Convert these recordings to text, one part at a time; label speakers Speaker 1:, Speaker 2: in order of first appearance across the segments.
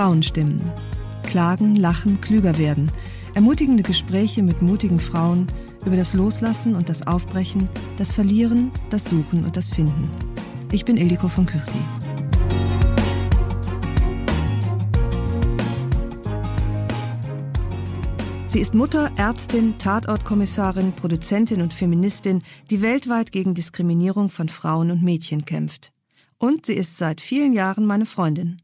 Speaker 1: Frauenstimmen. Klagen, lachen, klüger werden. Ermutigende Gespräche mit mutigen Frauen über das Loslassen und das Aufbrechen, das Verlieren, das Suchen und das Finden. Ich bin Ildiko von Kürli. Sie ist Mutter, Ärztin, Tatortkommissarin, Produzentin und Feministin, die weltweit gegen Diskriminierung von Frauen und Mädchen kämpft. Und sie ist seit vielen Jahren meine Freundin.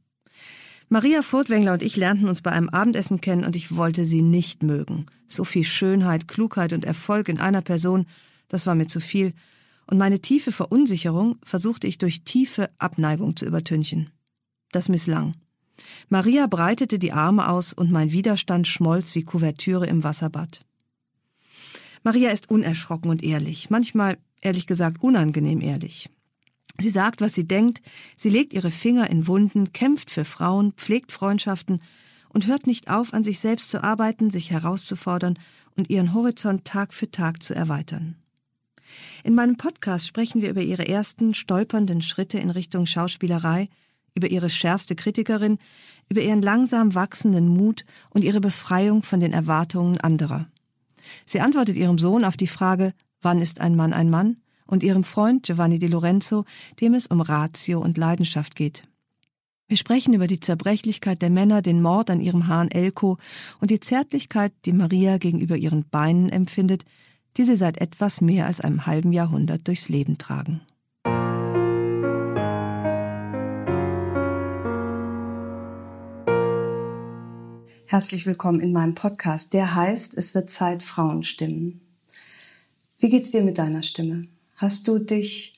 Speaker 1: Maria Furtwängler und ich lernten uns bei einem Abendessen kennen und ich wollte sie nicht mögen. So viel Schönheit, Klugheit und Erfolg in einer Person, das war mir zu viel. Und meine tiefe Verunsicherung versuchte ich durch tiefe Abneigung zu übertünchen. Das misslang. Maria breitete die Arme aus und mein Widerstand schmolz wie Kuvertüre im Wasserbad. Maria ist unerschrocken und ehrlich, manchmal ehrlich gesagt unangenehm ehrlich. Sie sagt, was sie denkt, sie legt ihre Finger in Wunden, kämpft für Frauen, pflegt Freundschaften und hört nicht auf, an sich selbst zu arbeiten, sich herauszufordern und ihren Horizont Tag für Tag zu erweitern. In meinem Podcast sprechen wir über ihre ersten stolpernden Schritte in Richtung Schauspielerei, über ihre schärfste Kritikerin, über ihren langsam wachsenden Mut und ihre Befreiung von den Erwartungen anderer. Sie antwortet ihrem Sohn auf die Frage, wann ist ein Mann ein Mann? Und ihrem Freund Giovanni Di Lorenzo, dem es um Ratio und Leidenschaft geht. Wir sprechen über die Zerbrechlichkeit der Männer, den Mord an ihrem Hahn Elko und die Zärtlichkeit, die Maria gegenüber ihren Beinen empfindet, die sie seit etwas mehr als einem halben Jahrhundert durchs Leben tragen. Herzlich willkommen in meinem Podcast, der heißt Es wird Zeit, Frauen stimmen. Wie geht's dir mit deiner Stimme? Hast du dich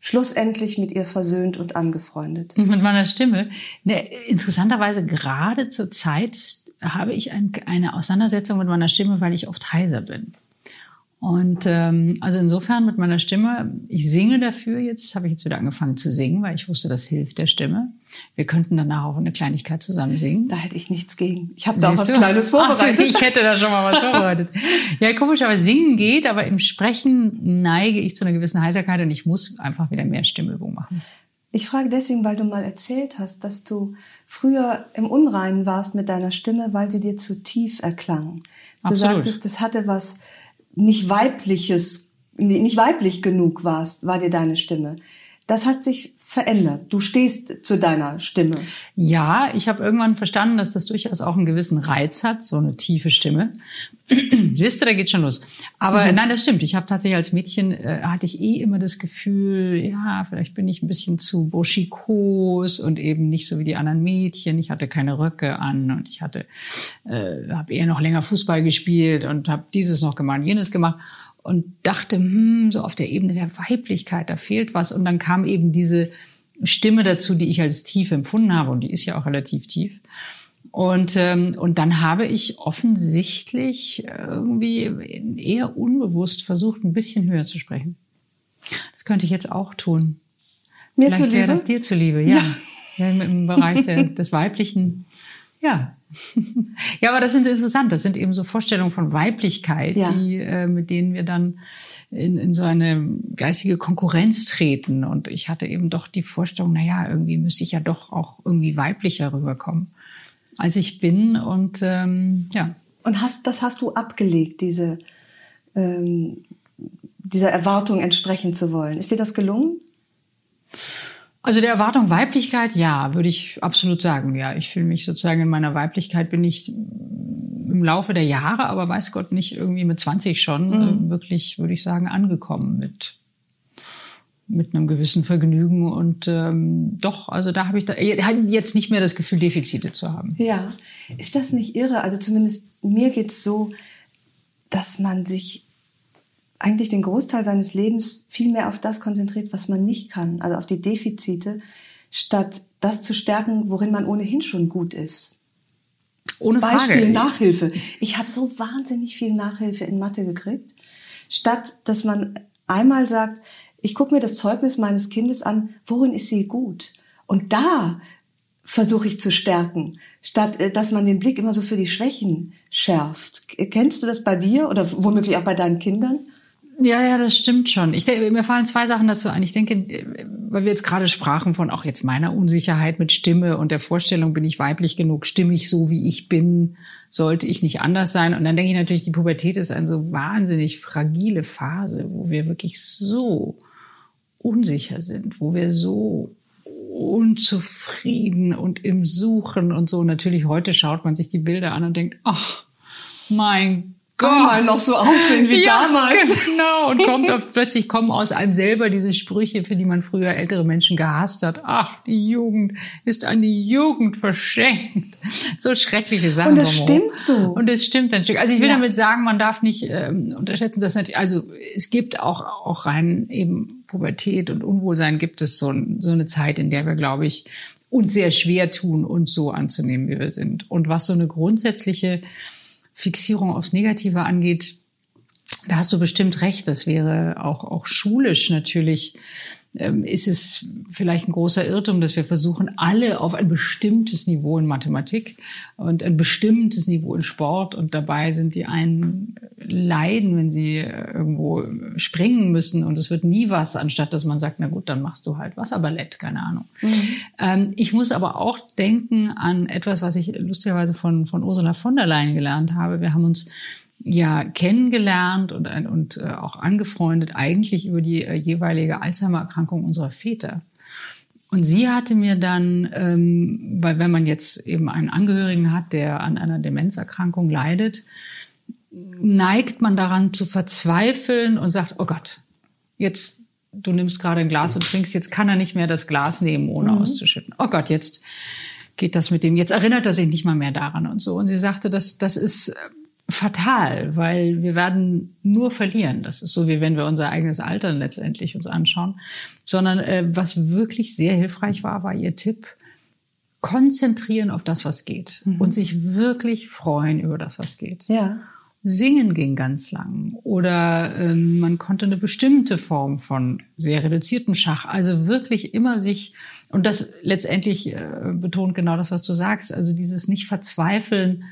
Speaker 1: schlussendlich mit ihr versöhnt und angefreundet?
Speaker 2: Mit meiner Stimme. Ne, interessanterweise gerade zur Zeit habe ich ein, eine Auseinandersetzung mit meiner Stimme, weil ich oft heiser bin. Und ähm, also insofern mit meiner Stimme, ich singe dafür jetzt, habe ich jetzt wieder angefangen zu singen, weil ich wusste, das hilft der Stimme. Wir könnten danach auch eine Kleinigkeit zusammen singen.
Speaker 1: Da hätte ich nichts gegen. Ich habe da auch was du? Kleines vorbereitet.
Speaker 2: Ach, ich hätte da schon mal was vorbereitet. ja, komisch, aber singen geht, aber im Sprechen neige ich zu einer gewissen Heiserkeit und ich muss einfach wieder mehr Stimmübung machen.
Speaker 1: Ich frage deswegen, weil du mal erzählt hast, dass du früher im Unreinen warst mit deiner Stimme, weil sie dir zu tief erklang. Du Absolut. sagtest, das hatte was nicht weibliches, nicht weiblich genug warst, war dir deine Stimme. Das hat sich verändert. Du stehst zu deiner Stimme.
Speaker 2: Ja, ich habe irgendwann verstanden, dass das durchaus auch einen gewissen Reiz hat, so eine tiefe Stimme. Siehst du, da geht schon los. Aber mhm. nein, das stimmt. Ich habe tatsächlich als Mädchen äh, hatte ich eh immer das Gefühl, ja, vielleicht bin ich ein bisschen zu burschikos und eben nicht so wie die anderen Mädchen. Ich hatte keine Röcke an und ich hatte, äh, habe eher noch länger Fußball gespielt und habe dieses noch gemacht, jenes gemacht und dachte, hm, so auf der Ebene der Weiblichkeit, da fehlt was. Und dann kam eben diese Stimme dazu, die ich als tief empfunden habe, und die ist ja auch relativ tief. Und, ähm, und dann habe ich offensichtlich irgendwie eher unbewusst versucht, ein bisschen höher zu sprechen. Das könnte ich jetzt auch tun.
Speaker 1: Mir Vielleicht zuliebe? wäre
Speaker 2: das dir zuliebe, ja. ja. ja Im Bereich der, des Weiblichen, ja, ja, aber das sind interessant. Das sind eben so Vorstellungen von Weiblichkeit, ja. die, äh, mit denen wir dann in, in so eine geistige Konkurrenz treten. Und ich hatte eben doch die Vorstellung, na ja, irgendwie müsste ich ja doch auch irgendwie weiblicher rüberkommen, als ich bin. Und ähm, ja.
Speaker 1: Und hast, das hast du abgelegt, diese, ähm, dieser Erwartung entsprechen zu wollen. Ist dir das gelungen?
Speaker 2: Also der Erwartung Weiblichkeit, ja, würde ich absolut sagen. Ja, ich fühle mich sozusagen in meiner Weiblichkeit bin ich im Laufe der Jahre, aber weiß Gott nicht irgendwie mit 20 schon mhm. äh, wirklich, würde ich sagen, angekommen mit mit einem gewissen Vergnügen und ähm, doch, also da habe ich da, jetzt nicht mehr das Gefühl, Defizite zu haben.
Speaker 1: Ja, ist das nicht irre? Also zumindest mir geht's so, dass man sich eigentlich den Großteil seines Lebens viel mehr auf das konzentriert, was man nicht kann, also auf die Defizite, statt das zu stärken, worin man ohnehin schon gut ist. Ohne Frage. Beispiel Nachhilfe. Ich habe so wahnsinnig viel Nachhilfe in Mathe gekriegt, statt dass man einmal sagt, ich gucke mir das Zeugnis meines Kindes an, worin ist sie gut? Und da versuche ich zu stärken, statt äh, dass man den Blick immer so für die Schwächen schärft. Kennst du das bei dir oder womöglich auch bei deinen Kindern?
Speaker 2: Ja, ja, das stimmt schon. Ich denke, mir fallen zwei Sachen dazu ein. Ich denke, weil wir jetzt gerade sprachen von auch jetzt meiner Unsicherheit mit Stimme und der Vorstellung, bin ich weiblich genug, stimme ich so, wie ich bin, sollte ich nicht anders sein. Und dann denke ich natürlich, die Pubertät ist eine so wahnsinnig fragile Phase, wo wir wirklich so unsicher sind, wo wir so unzufrieden und im Suchen und so. Natürlich heute schaut man sich die Bilder an und denkt, ach, mein Gott.
Speaker 1: mal noch so aussehen wie ja, damals.
Speaker 2: Genau. Und kommt auf, plötzlich kommen aus einem selber diese Sprüche, für die man früher ältere Menschen gehasst hat. Ach, die Jugend ist an die Jugend verschenkt. So schreckliche Sachen.
Speaker 1: Und das stimmt so.
Speaker 2: Und es stimmt ein Stück. Also ich will ja. damit sagen, man darf nicht ähm, unterschätzen, dass natürlich, also es gibt auch, auch rein eben Pubertät und Unwohlsein gibt es so, so eine Zeit, in der wir, glaube ich, uns sehr schwer tun, uns so anzunehmen, wie wir sind. Und was so eine grundsätzliche Fixierung aufs Negative angeht, da hast du bestimmt recht. Das wäre auch, auch schulisch natürlich ist es vielleicht ein großer Irrtum, dass wir versuchen, alle auf ein bestimmtes Niveau in Mathematik und ein bestimmtes Niveau in Sport und dabei sind die einen leiden, wenn sie irgendwo springen müssen und es wird nie was, anstatt dass man sagt, na gut, dann machst du halt Wasserballett, keine Ahnung. Mhm. Ähm, ich muss aber auch denken an etwas, was ich lustigerweise von, von Ursula von der Leyen gelernt habe. Wir haben uns ja kennengelernt und, und äh, auch angefreundet, eigentlich über die äh, jeweilige Alzheimer-Erkrankung unserer Väter. Und sie hatte mir dann, ähm, weil wenn man jetzt eben einen Angehörigen hat, der an einer Demenzerkrankung leidet, neigt man daran zu verzweifeln und sagt, oh Gott, jetzt, du nimmst gerade ein Glas und trinkst, jetzt kann er nicht mehr das Glas nehmen, ohne mhm. auszuschütten. Oh Gott, jetzt geht das mit dem, jetzt erinnert er sich nicht mal mehr daran und so. Und sie sagte, das, das ist fatal, weil wir werden nur verlieren. Das ist so, wie wenn wir unser eigenes Alter letztendlich uns anschauen. Sondern äh, was wirklich sehr hilfreich war, war ihr Tipp, konzentrieren auf das, was geht mhm. und sich wirklich freuen über das, was geht.
Speaker 1: Ja.
Speaker 2: Singen ging ganz lang oder ähm, man konnte eine bestimmte Form von sehr reduziertem Schach, also wirklich immer sich und das letztendlich äh, betont genau das, was du sagst, also dieses nicht verzweifeln,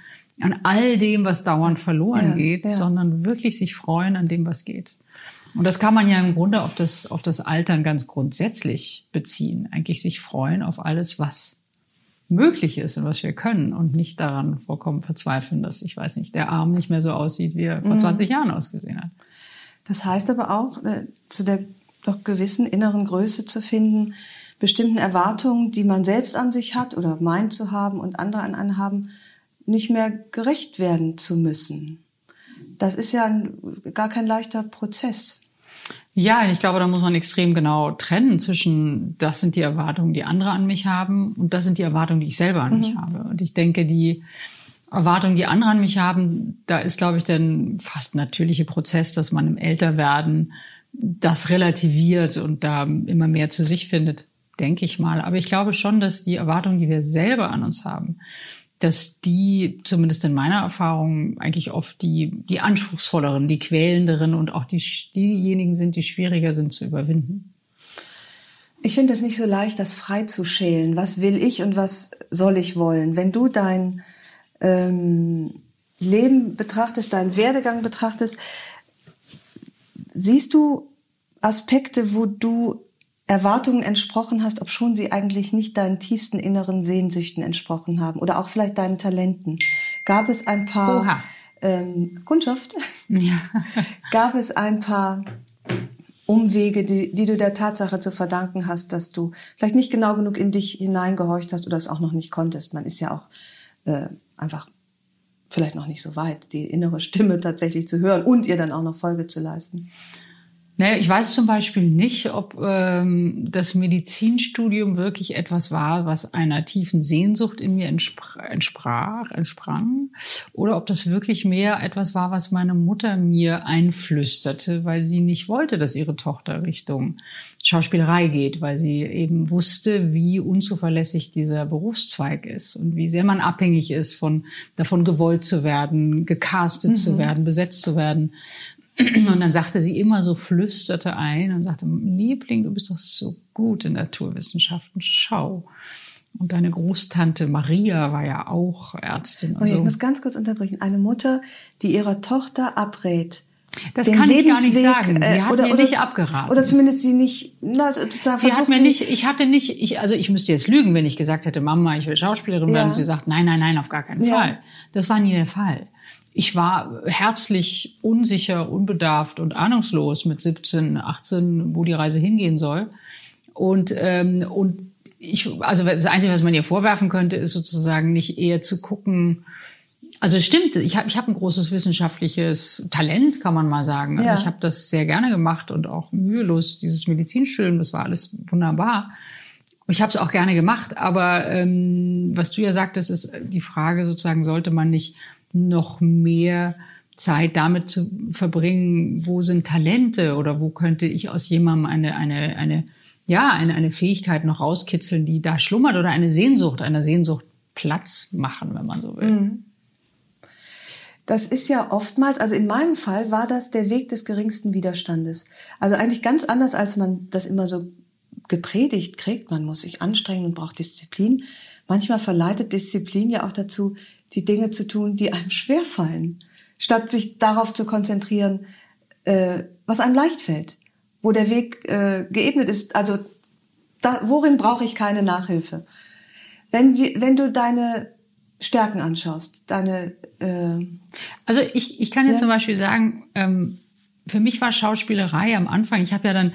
Speaker 2: an all dem, was dauernd verloren ja, geht, ja. sondern wirklich sich freuen an dem, was geht. Und das kann man ja im Grunde auf das, auf das Altern ganz grundsätzlich beziehen. Eigentlich sich freuen auf alles, was möglich ist und was wir können und nicht daran vollkommen verzweifeln, dass, ich weiß nicht, der Arm nicht mehr so aussieht, wie er vor 20 mhm. Jahren ausgesehen hat.
Speaker 1: Das heißt aber auch, äh, zu der doch gewissen inneren Größe zu finden, bestimmten Erwartungen, die man selbst an sich hat oder meint zu haben und andere an einen haben, nicht mehr gerecht werden zu müssen. Das ist ja ein, gar kein leichter Prozess.
Speaker 2: Ja, ich glaube, da muss man extrem genau trennen zwischen, das sind die Erwartungen, die andere an mich haben und das sind die Erwartungen, die ich selber an mhm. mich habe. Und ich denke, die Erwartungen, die andere an mich haben, da ist, glaube ich, dann fast natürliche Prozess, dass man im Älterwerden das relativiert und da immer mehr zu sich findet, denke ich mal. Aber ich glaube schon, dass die Erwartungen, die wir selber an uns haben, dass die, zumindest in meiner Erfahrung, eigentlich oft die, die anspruchsvolleren, die quälenderen und auch die, diejenigen sind, die schwieriger sind zu überwinden.
Speaker 1: Ich finde es nicht so leicht, das frei zu schälen. Was will ich und was soll ich wollen? Wenn du dein ähm, Leben betrachtest, deinen Werdegang betrachtest, siehst du Aspekte, wo du Erwartungen entsprochen hast, ob schon sie eigentlich nicht deinen tiefsten inneren Sehnsüchten entsprochen haben oder auch vielleicht deinen Talenten. Gab es ein paar
Speaker 2: Oha.
Speaker 1: ähm, Kundschaft? Ja. Gab es ein paar Umwege, die, die du der Tatsache zu verdanken hast, dass du vielleicht nicht genau genug in dich hineingehorcht hast oder es auch noch nicht konntest. Man ist ja auch äh, einfach vielleicht noch nicht so weit, die innere Stimme tatsächlich zu hören und ihr dann auch noch Folge zu leisten.
Speaker 2: Naja, ich weiß zum Beispiel nicht, ob ähm, das Medizinstudium wirklich etwas war, was einer tiefen Sehnsucht in mir entsprach, entsprang, oder ob das wirklich mehr etwas war, was meine Mutter mir einflüsterte, weil sie nicht wollte, dass ihre Tochter Richtung Schauspielerei geht, weil sie eben wusste, wie unzuverlässig dieser Berufszweig ist und wie sehr man abhängig ist von davon gewollt zu werden, gecastet mhm. zu werden, besetzt zu werden. Und dann sagte sie immer so, flüsterte ein und sagte, Liebling, du bist doch so gut in Naturwissenschaften, schau. Und deine Großtante Maria war ja auch Ärztin.
Speaker 1: Und, und ich so. muss ganz kurz unterbrechen. Eine Mutter, die ihrer Tochter abrät,
Speaker 2: das kann ich gar nicht sagen. Sie äh, hat oder, mir oder, nicht abgeraten.
Speaker 1: Oder zumindest sie nicht, na,
Speaker 2: sozusagen Sie hat mir nicht, ich hatte nicht, ich, also ich müsste jetzt lügen, wenn ich gesagt hätte, Mama, ich will Schauspielerin werden. Und sie sagt, nein, nein, nein, auf gar keinen ja. Fall. Das war nie der Fall ich war herzlich unsicher, unbedarft und ahnungslos mit 17, 18, wo die Reise hingehen soll. Und, ähm, und ich, also das Einzige, was man ihr vorwerfen könnte, ist sozusagen nicht eher zu gucken, also es stimmt, ich habe ich hab ein großes wissenschaftliches Talent, kann man mal sagen. Also ja. ich habe das sehr gerne gemacht und auch mühelos, dieses Medizinstudium, das war alles wunderbar. Ich habe es auch gerne gemacht, aber ähm, was du ja sagtest, ist die Frage sozusagen, sollte man nicht noch mehr Zeit damit zu verbringen, wo sind Talente oder wo könnte ich aus jemandem eine, eine, eine, ja, eine, eine Fähigkeit noch rauskitzeln, die da schlummert oder eine Sehnsucht, einer Sehnsucht Platz machen, wenn man so will. Mhm.
Speaker 1: Das ist ja oftmals, also in meinem Fall war das der Weg des geringsten Widerstandes. Also eigentlich ganz anders, als man das immer so gepredigt kriegt. Man muss sich anstrengen und braucht Disziplin. Manchmal verleitet Disziplin ja auch dazu, die Dinge zu tun, die einem schwerfallen, statt sich darauf zu konzentrieren, äh, was einem leicht fällt, wo der Weg äh, geebnet ist. Also da, worin brauche ich keine Nachhilfe? Wenn, wenn du deine Stärken anschaust, deine äh,
Speaker 2: Also ich, ich kann jetzt ja? zum Beispiel sagen, ähm, für mich war Schauspielerei am Anfang, ich habe ja dann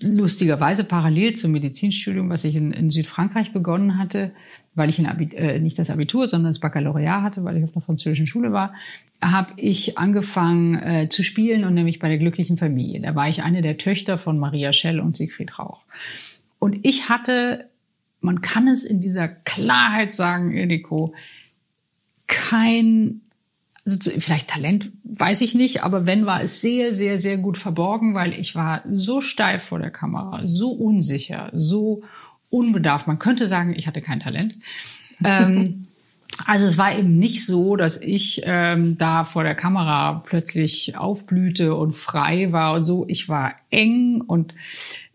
Speaker 2: lustigerweise parallel zum Medizinstudium, was ich in, in Südfrankreich begonnen hatte, weil ich äh, nicht das Abitur, sondern das Baccalaureat hatte, weil ich auf einer französischen Schule war, habe ich angefangen äh, zu spielen und nämlich bei der glücklichen Familie. Da war ich eine der Töchter von Maria Schell und Siegfried Rauch. Und ich hatte, man kann es in dieser Klarheit sagen, Ildiko, kein also vielleicht Talent, weiß ich nicht, aber wenn war es sehr, sehr, sehr gut verborgen, weil ich war so steif vor der Kamera, so unsicher, so unbedarft. Man könnte sagen, ich hatte kein Talent. ähm, also es war eben nicht so, dass ich ähm, da vor der Kamera plötzlich aufblühte und frei war und so. Ich war eng und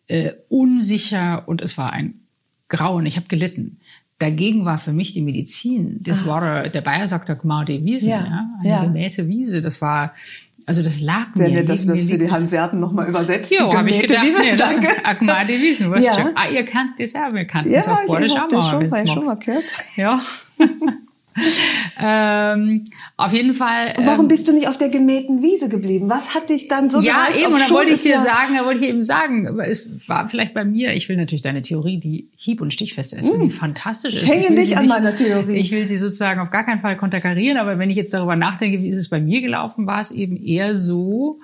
Speaker 2: äh, unsicher und es war ein Grauen. Ich habe gelitten. Dagegen war für mich die Medizin, das ah. war, der Bayer sagt da Gmade Wiese, ja, ja, eine ja. gemähte Wiese. Das war, also das lag
Speaker 1: Sehr mir. Nett, dass du das für die Hanseaten nochmal übersetzt.
Speaker 2: Jo, habe ich gedacht, Wiese, nee, danke. Agmade Wiesen, ja. Ah, ihr kennt das ja, wir kannten
Speaker 1: ja, das auch vor. Ja, ich habe das schon, mal, schon mal gehört.
Speaker 2: Ja. ähm, auf jeden Fall.
Speaker 1: Und warum ähm, bist du nicht auf der gemähten Wiese geblieben? Was hat dich dann so
Speaker 2: Ja, eben, und da wollte ich dir ja sagen, da wollte ich eben sagen, es war vielleicht bei mir, ich will natürlich deine Theorie, die hieb- und stichfester ist, mm. die fantastisch ist.
Speaker 1: Ich hänge nicht an meiner Theorie.
Speaker 2: Ich will sie sozusagen auf gar keinen Fall konterkarieren, aber wenn ich jetzt darüber nachdenke, wie ist es bei mir gelaufen, war es eben eher so,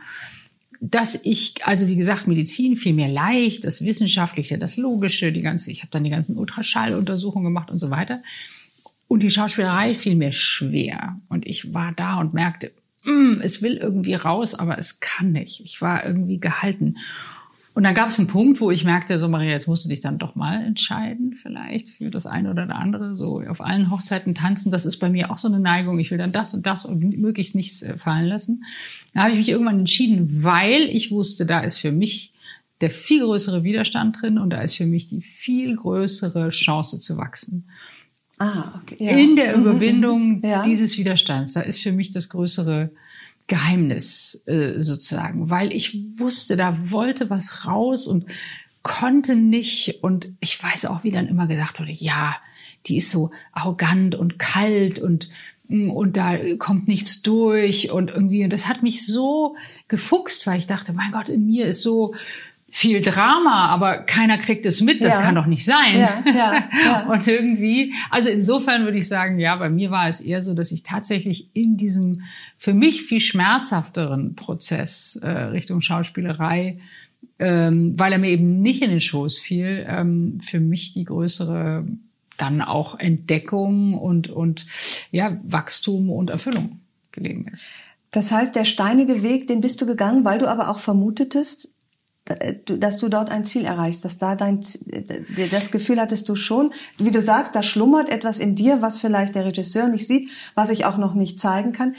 Speaker 2: dass ich, also wie gesagt, Medizin fiel mir leicht, das Wissenschaftliche, das Logische, die ganze, ich habe dann die ganzen Ultraschalluntersuchungen gemacht und so weiter. Und die Schauspielerei fiel mir schwer. Und ich war da und merkte, mm, es will irgendwie raus, aber es kann nicht. Ich war irgendwie gehalten. Und dann gab es einen Punkt, wo ich merkte, so Maria, jetzt musst du dich dann doch mal entscheiden, vielleicht für das eine oder das andere. So auf allen Hochzeiten tanzen, das ist bei mir auch so eine Neigung. Ich will dann das und das und möglichst nichts äh, fallen lassen. Da habe ich mich irgendwann entschieden, weil ich wusste, da ist für mich der viel größere Widerstand drin und da ist für mich die viel größere Chance zu wachsen.
Speaker 1: Ah, okay.
Speaker 2: Ja. In der mhm, Überwindung ja. dieses Widerstands, da ist für mich das größere Geheimnis äh, sozusagen, weil ich wusste, da wollte was raus und konnte nicht. Und ich weiß auch, wie dann immer gesagt wurde, ja, die ist so arrogant und kalt und und da kommt nichts durch und irgendwie, und das hat mich so gefuchst, weil ich dachte, mein Gott, in mir ist so viel Drama, aber keiner kriegt es mit, das ja. kann doch nicht sein. Ja, ja, ja. und irgendwie, also insofern würde ich sagen, ja, bei mir war es eher so, dass ich tatsächlich in diesem für mich viel schmerzhafteren Prozess äh, Richtung Schauspielerei, ähm, weil er mir eben nicht in den Schoß fiel, ähm, für mich die größere dann auch Entdeckung und, und ja, Wachstum und Erfüllung gelegen ist.
Speaker 1: Das heißt, der steinige Weg, den bist du gegangen, weil du aber auch vermutetest, dass du dort ein Ziel erreichst, dass da dein, das Gefühl hattest du schon, wie du sagst, da schlummert etwas in dir, was vielleicht der Regisseur nicht sieht, was ich auch noch nicht zeigen kann.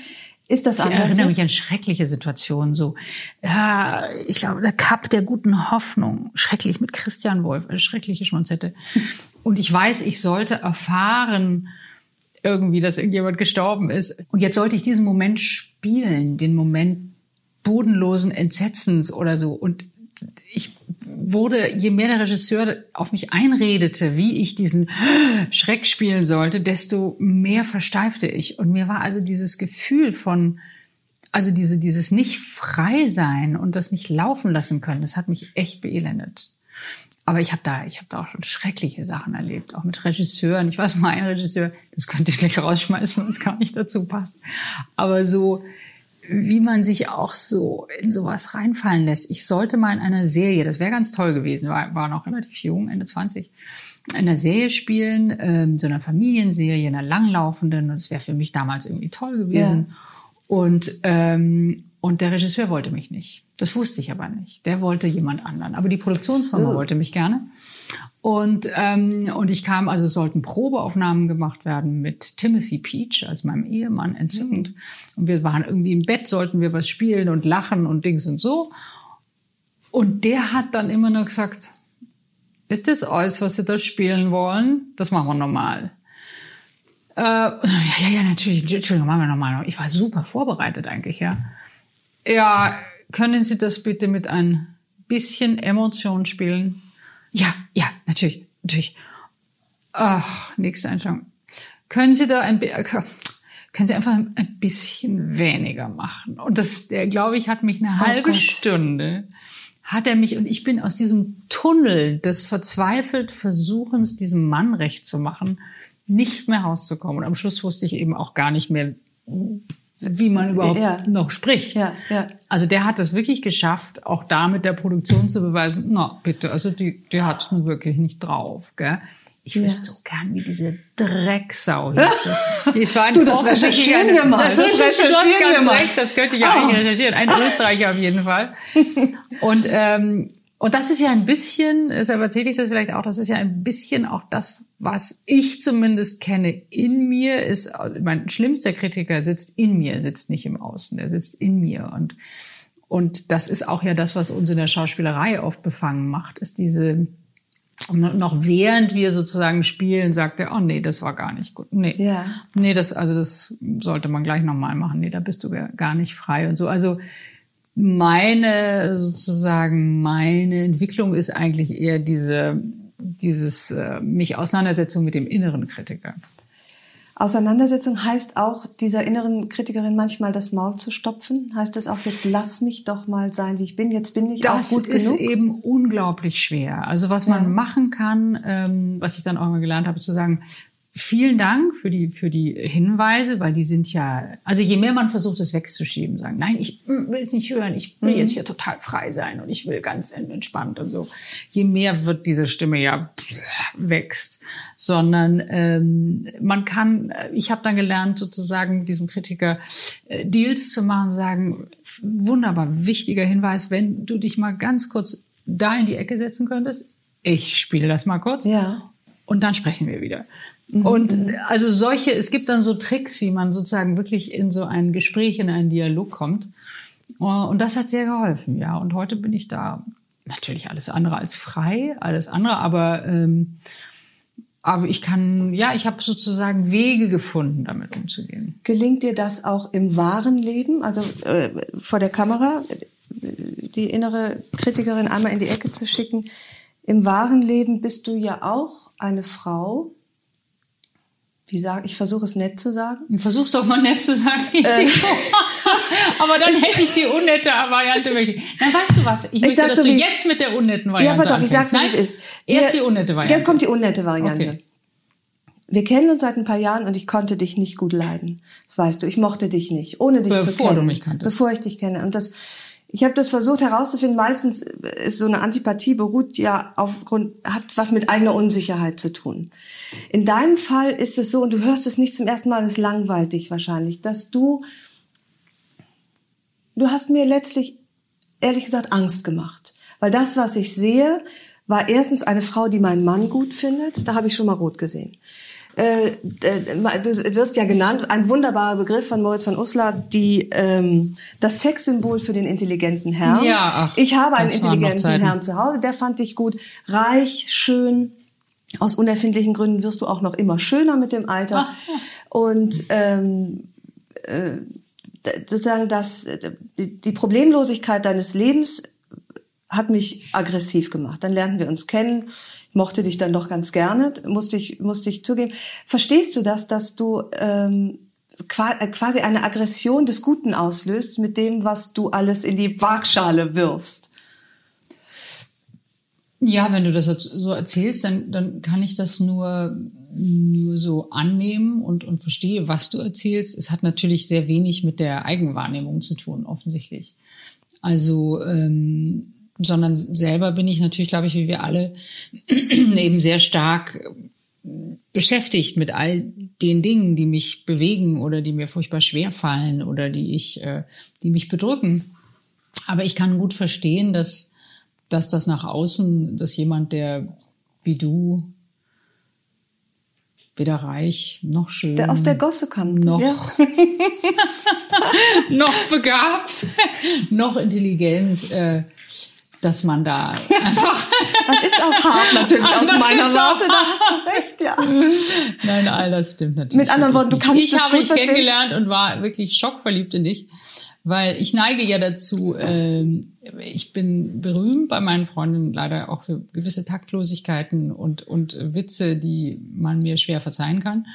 Speaker 1: Ist das anders?
Speaker 2: Ich erinnere mich an schreckliche Situationen, so, ja, ich glaube, der Cup der guten Hoffnung, schrecklich mit Christian Wolf, eine schreckliche Schmonzette. Und ich weiß, ich sollte erfahren, irgendwie, dass irgendjemand gestorben ist. Und jetzt sollte ich diesen Moment spielen, den Moment bodenlosen Entsetzens oder so. Und ich wurde, je mehr der Regisseur auf mich einredete, wie ich diesen Schreck spielen sollte, desto mehr versteifte ich. Und mir war also dieses Gefühl von, also diese, dieses nicht frei sein und das nicht laufen lassen können, das hat mich echt beelendet. Aber ich habe da, ich habe da auch schon schreckliche Sachen erlebt, auch mit Regisseuren. Ich weiß mal, ein Regisseur, das könnte ich gleich rausschmeißen, wenn es gar nicht dazu passt. Aber so, wie man sich auch so in sowas reinfallen lässt. Ich sollte mal in einer Serie, das wäre ganz toll gewesen, war, war noch relativ jung, Ende 20, in einer Serie spielen, ähm, so einer Familienserie, einer langlaufenden. Und das wäre für mich damals irgendwie toll gewesen. Ja. Und, ähm, und der Regisseur wollte mich nicht. Das wusste ich aber nicht. Der wollte jemand anderen. Aber die Produktionsfirma oh. wollte mich gerne. Und, ähm, und ich kam, also sollten Probeaufnahmen gemacht werden mit Timothy Peach, als meinem Ehemann, entzückend. Mhm. Und wir waren irgendwie im Bett, sollten wir was spielen und lachen und Dings und so. Und der hat dann immer nur gesagt, ist das alles, was Sie da spielen wollen? Das machen wir normal. Äh, ja, ja, natürlich, Entschuldigung, machen wir normal. Ich war super vorbereitet eigentlich, ja. Ja, können Sie das bitte mit ein bisschen Emotion spielen? Ja, ja, natürlich, natürlich. Ach, nächste Einstellung. Können Sie da ein, können Sie einfach ein bisschen weniger machen? Und das, der, glaube ich, hat mich eine oh halbe Gott. Stunde, hat er mich, und ich bin aus diesem Tunnel des verzweifelt Versuchens, diesem Mann recht zu machen, nicht mehr rauszukommen. Und am Schluss wusste ich eben auch gar nicht mehr, wie man überhaupt ja. noch spricht. Ja, ja. Also der hat das wirklich geschafft, auch da mit der Produktion zu beweisen, na bitte, also die, die hat es nun wirklich nicht drauf. Gell? Ich ja. wüsste so gern, wie diese Drecksau hieß.
Speaker 1: du, das recherchieren wir mal. Das, das
Speaker 2: recherchieren ganz wir recht, das könnte ich ja oh. eigentlich recherchieren. Ein Österreicher auf jeden Fall. Und ähm, und das ist ja ein bisschen, deshalb erzähle ich das vielleicht auch, das ist ja ein bisschen auch das, was ich zumindest kenne in mir, ist, mein schlimmster Kritiker sitzt in mir, sitzt nicht im Außen, der sitzt in mir. Und, und das ist auch ja das, was uns in der Schauspielerei oft befangen macht, ist diese, noch während wir sozusagen spielen, sagt er, oh nee, das war gar nicht gut. Nee, ja. nee, das, also das sollte man gleich nochmal machen. Nee, da bist du gar nicht frei und so. Also, meine sozusagen meine Entwicklung ist eigentlich eher diese dieses äh, mich Auseinandersetzung mit dem inneren Kritiker.
Speaker 1: Auseinandersetzung heißt auch dieser inneren Kritikerin manchmal das Maul zu stopfen. Heißt das auch jetzt lass mich doch mal sein, wie ich bin. Jetzt bin ich
Speaker 2: das
Speaker 1: auch gut
Speaker 2: genug.
Speaker 1: Das
Speaker 2: ist eben unglaublich schwer. Also was man ja. machen kann, ähm, was ich dann auch mal gelernt habe, zu sagen, Vielen Dank für die, für die Hinweise, weil die sind ja, also je mehr man versucht, es wegzuschieben, sagen, nein, ich will es nicht hören, ich will mhm. jetzt hier total frei sein und ich will ganz entspannt und so. Je mehr wird diese Stimme ja wächst, sondern ähm, man kann, ich habe dann gelernt, sozusagen diesem Kritiker äh, Deals zu machen, sagen, wunderbar, wichtiger Hinweis, wenn du dich mal ganz kurz da in die Ecke setzen könntest, ich spiele das mal kurz. Ja. Und dann sprechen wir wieder. Mhm. Und also solche, es gibt dann so Tricks, wie man sozusagen wirklich in so ein Gespräch, in einen Dialog kommt. Und das hat sehr geholfen, ja. Und heute bin ich da natürlich alles andere als frei, alles andere, aber ähm, aber ich kann, ja, ich habe sozusagen Wege gefunden, damit umzugehen.
Speaker 1: Gelingt dir das auch im wahren Leben, also äh, vor der Kamera, die innere Kritikerin einmal in die Ecke zu schicken? Im wahren Leben bist du ja auch eine Frau, wie sage ich, versuche es nett zu sagen.
Speaker 2: Versuch's doch mal nett zu sagen. Äh. Aber dann hätte ich die unnette Variante wirklich. Dann weißt du was? Ich, ich möchte, dass so, du jetzt mit der unnetten Variante Ja, pass auf, ich sag's, wie es ist.
Speaker 1: Erst die unnette Variante. Jetzt kommt die unnette Variante. Okay. Wir kennen uns seit ein paar Jahren und ich konnte dich nicht gut leiden. Das weißt du. Ich mochte dich nicht, ohne dich
Speaker 2: Bevor
Speaker 1: zu kennen.
Speaker 2: Bevor du mich kanntest.
Speaker 1: Bevor ich dich kenne. Und das, ich habe das versucht herauszufinden. Meistens ist so eine Antipathie beruht ja aufgrund hat was mit eigener Unsicherheit zu tun. In deinem Fall ist es so und du hörst es nicht zum ersten Mal. Es langweilt dich wahrscheinlich, dass du du hast mir letztlich ehrlich gesagt Angst gemacht, weil das, was ich sehe, war erstens eine Frau, die meinen Mann gut findet. Da habe ich schon mal rot gesehen. Äh, du wirst ja genannt, ein wunderbarer Begriff von Moritz von Uslar, die, ähm, das Sexsymbol für den intelligenten Herrn.
Speaker 2: Ja, ach,
Speaker 1: ich habe einen intelligenten Herrn zu Hause, der fand ich gut, reich, schön. Aus unerfindlichen Gründen wirst du auch noch immer schöner mit dem Alter. Ach, ja. Und ähm, äh, sozusagen das, die, die Problemlosigkeit deines Lebens hat mich aggressiv gemacht. Dann lernten wir uns kennen mochte dich dann doch ganz gerne, musste ich, musste ich zugeben. Verstehst du das, dass du ähm, äh, quasi eine Aggression des Guten auslöst mit dem, was du alles in die Waagschale wirfst?
Speaker 2: Ja, wenn du das so erzählst, dann, dann kann ich das nur, nur so annehmen und, und verstehe, was du erzählst. Es hat natürlich sehr wenig mit der Eigenwahrnehmung zu tun, offensichtlich. Also ähm, sondern selber bin ich natürlich, glaube ich, wie wir alle eben sehr stark beschäftigt mit all den Dingen, die mich bewegen oder die mir furchtbar schwer fallen oder die ich, äh, die mich bedrücken. Aber ich kann gut verstehen, dass, dass das nach außen, dass jemand, der wie du weder reich noch schön.
Speaker 1: Der aus der Gosse kommt.
Speaker 2: Noch, ja. noch begabt, noch intelligent, äh, dass man da einfach.
Speaker 1: das ist auch hart natürlich aus meiner Warte, da hast du recht, ja.
Speaker 2: Nein, all das stimmt natürlich.
Speaker 1: Mit anderen Worten, du kannst
Speaker 2: Ich
Speaker 1: das
Speaker 2: habe
Speaker 1: dich
Speaker 2: kennengelernt und war wirklich schockverliebt in dich, weil ich neige ja dazu, äh, ich bin berühmt bei meinen Freunden leider auch für gewisse Taktlosigkeiten und, und Witze, die man mir schwer verzeihen kann.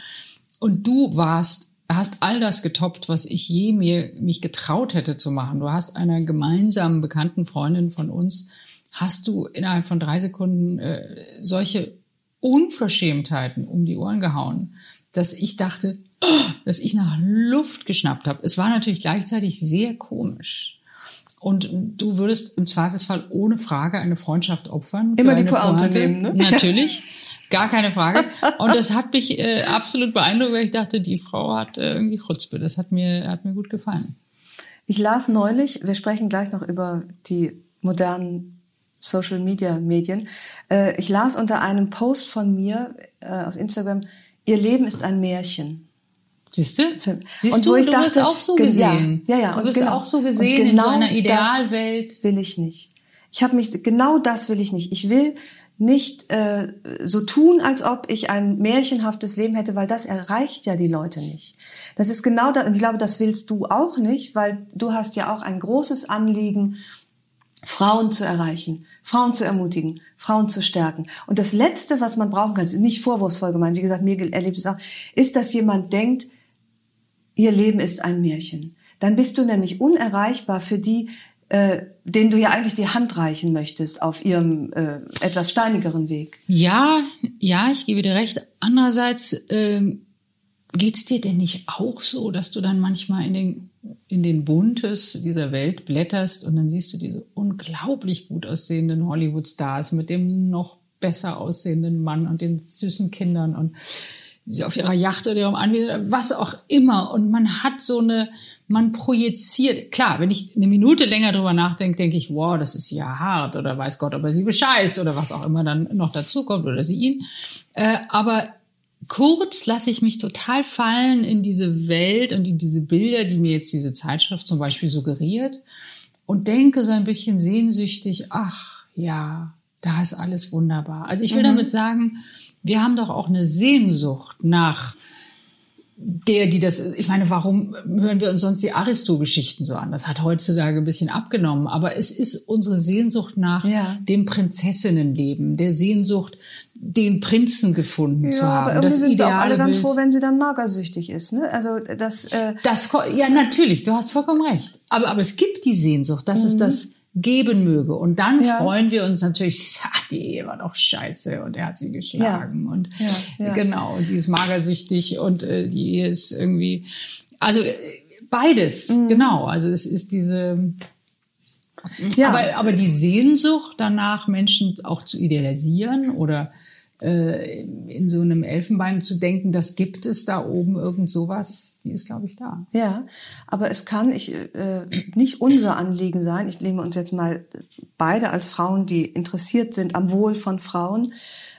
Speaker 2: Und du warst hast all das getoppt, was ich je mir mich getraut hätte zu machen. Du hast einer gemeinsamen bekannten Freundin von uns, hast du innerhalb von drei Sekunden äh, solche Unverschämtheiten um die Ohren gehauen, dass ich dachte, dass ich nach Luft geschnappt habe. Es war natürlich gleichzeitig sehr komisch. Und du würdest im Zweifelsfall ohne Frage eine Freundschaft opfern.
Speaker 1: Immer die Pointe nehmen, ne?
Speaker 2: Natürlich. Gar keine Frage. Und das hat mich äh, absolut beeindruckt, weil ich dachte, die Frau hat äh, irgendwie Chutzpe. Das hat mir, hat mir gut gefallen.
Speaker 1: Ich las neulich, wir sprechen gleich noch über die modernen Social Media Medien. Äh, ich las unter einem Post von mir äh, auf Instagram, ihr Leben ist ein Märchen.
Speaker 2: Siehst du? Siehst und du, du dachte, wirst auch so gesehen.
Speaker 1: Ja, ja, ja.
Speaker 2: Du wirst genau, auch so gesehen genau in so einer Idealwelt.
Speaker 1: will ich nicht. Ich habe mich, genau das will ich nicht. Ich will nicht äh, so tun, als ob ich ein märchenhaftes Leben hätte, weil das erreicht ja die Leute nicht. Das ist genau das, und ich glaube, das willst du auch nicht, weil du hast ja auch ein großes Anliegen, Frauen zu erreichen, Frauen zu ermutigen, Frauen zu stärken. Und das Letzte, was man brauchen kann, ist nicht vorwurfsvoll gemeint, wie gesagt, mir erlebt es auch, ist, dass jemand denkt, ihr Leben ist ein Märchen. Dann bist du nämlich unerreichbar für die, äh, denen du ja eigentlich die Hand reichen möchtest auf ihrem äh, etwas steinigeren Weg.
Speaker 2: Ja, ja, ich gebe dir recht. Andererseits ähm, geht's dir denn nicht auch so, dass du dann manchmal in den in den Buntes dieser Welt blätterst und dann siehst du diese unglaublich gut aussehenden Hollywood-Stars mit dem noch besser aussehenden Mann und den süßen Kindern und sie auf ihrer Yacht oder ihrem Anwesen, was auch immer. Und man hat so eine man projiziert. Klar, wenn ich eine Minute länger drüber nachdenke, denke ich, wow, das ist ja hart oder weiß Gott, ob er sie bescheißt oder was auch immer dann noch dazu kommt oder sie ihn. Äh, aber kurz lasse ich mich total fallen in diese Welt und in diese Bilder, die mir jetzt diese Zeitschrift zum Beispiel suggeriert und denke so ein bisschen sehnsüchtig, ach ja, da ist alles wunderbar. Also ich will mhm. damit sagen, wir haben doch auch eine Sehnsucht nach der, die das, ich meine, warum hören wir uns sonst die Aristo-Geschichten so an? Das hat heutzutage ein bisschen abgenommen, aber es ist unsere Sehnsucht nach ja. dem Prinzessinnenleben, der Sehnsucht, den Prinzen gefunden
Speaker 1: ja,
Speaker 2: zu haben.
Speaker 1: Aber irgendwie das sind wir auch alle ganz froh, wenn sie dann magersüchtig ist. Ne? Also das, äh
Speaker 2: das. Ja, natürlich, du hast vollkommen recht. Aber, aber es gibt die Sehnsucht, dass mhm. es das geben möge. Und dann ja. freuen wir uns natürlich, die Ehe war doch scheiße und er hat sie geschlagen. Ja. Und ja, genau, und sie ist magersüchtig und äh, die Ehe ist irgendwie. Also äh, beides, mhm. genau. Also es ist diese. Ja. Aber, aber die Sehnsucht danach, Menschen auch zu idealisieren oder äh, in so einem Elfenbein zu denken, das gibt es da oben irgend sowas, die ist, glaube ich, da.
Speaker 1: Ja, aber es kann ich, äh, nicht unser Anliegen sein. Ich nehme uns jetzt mal beide als Frauen, die interessiert sind am Wohl von Frauen,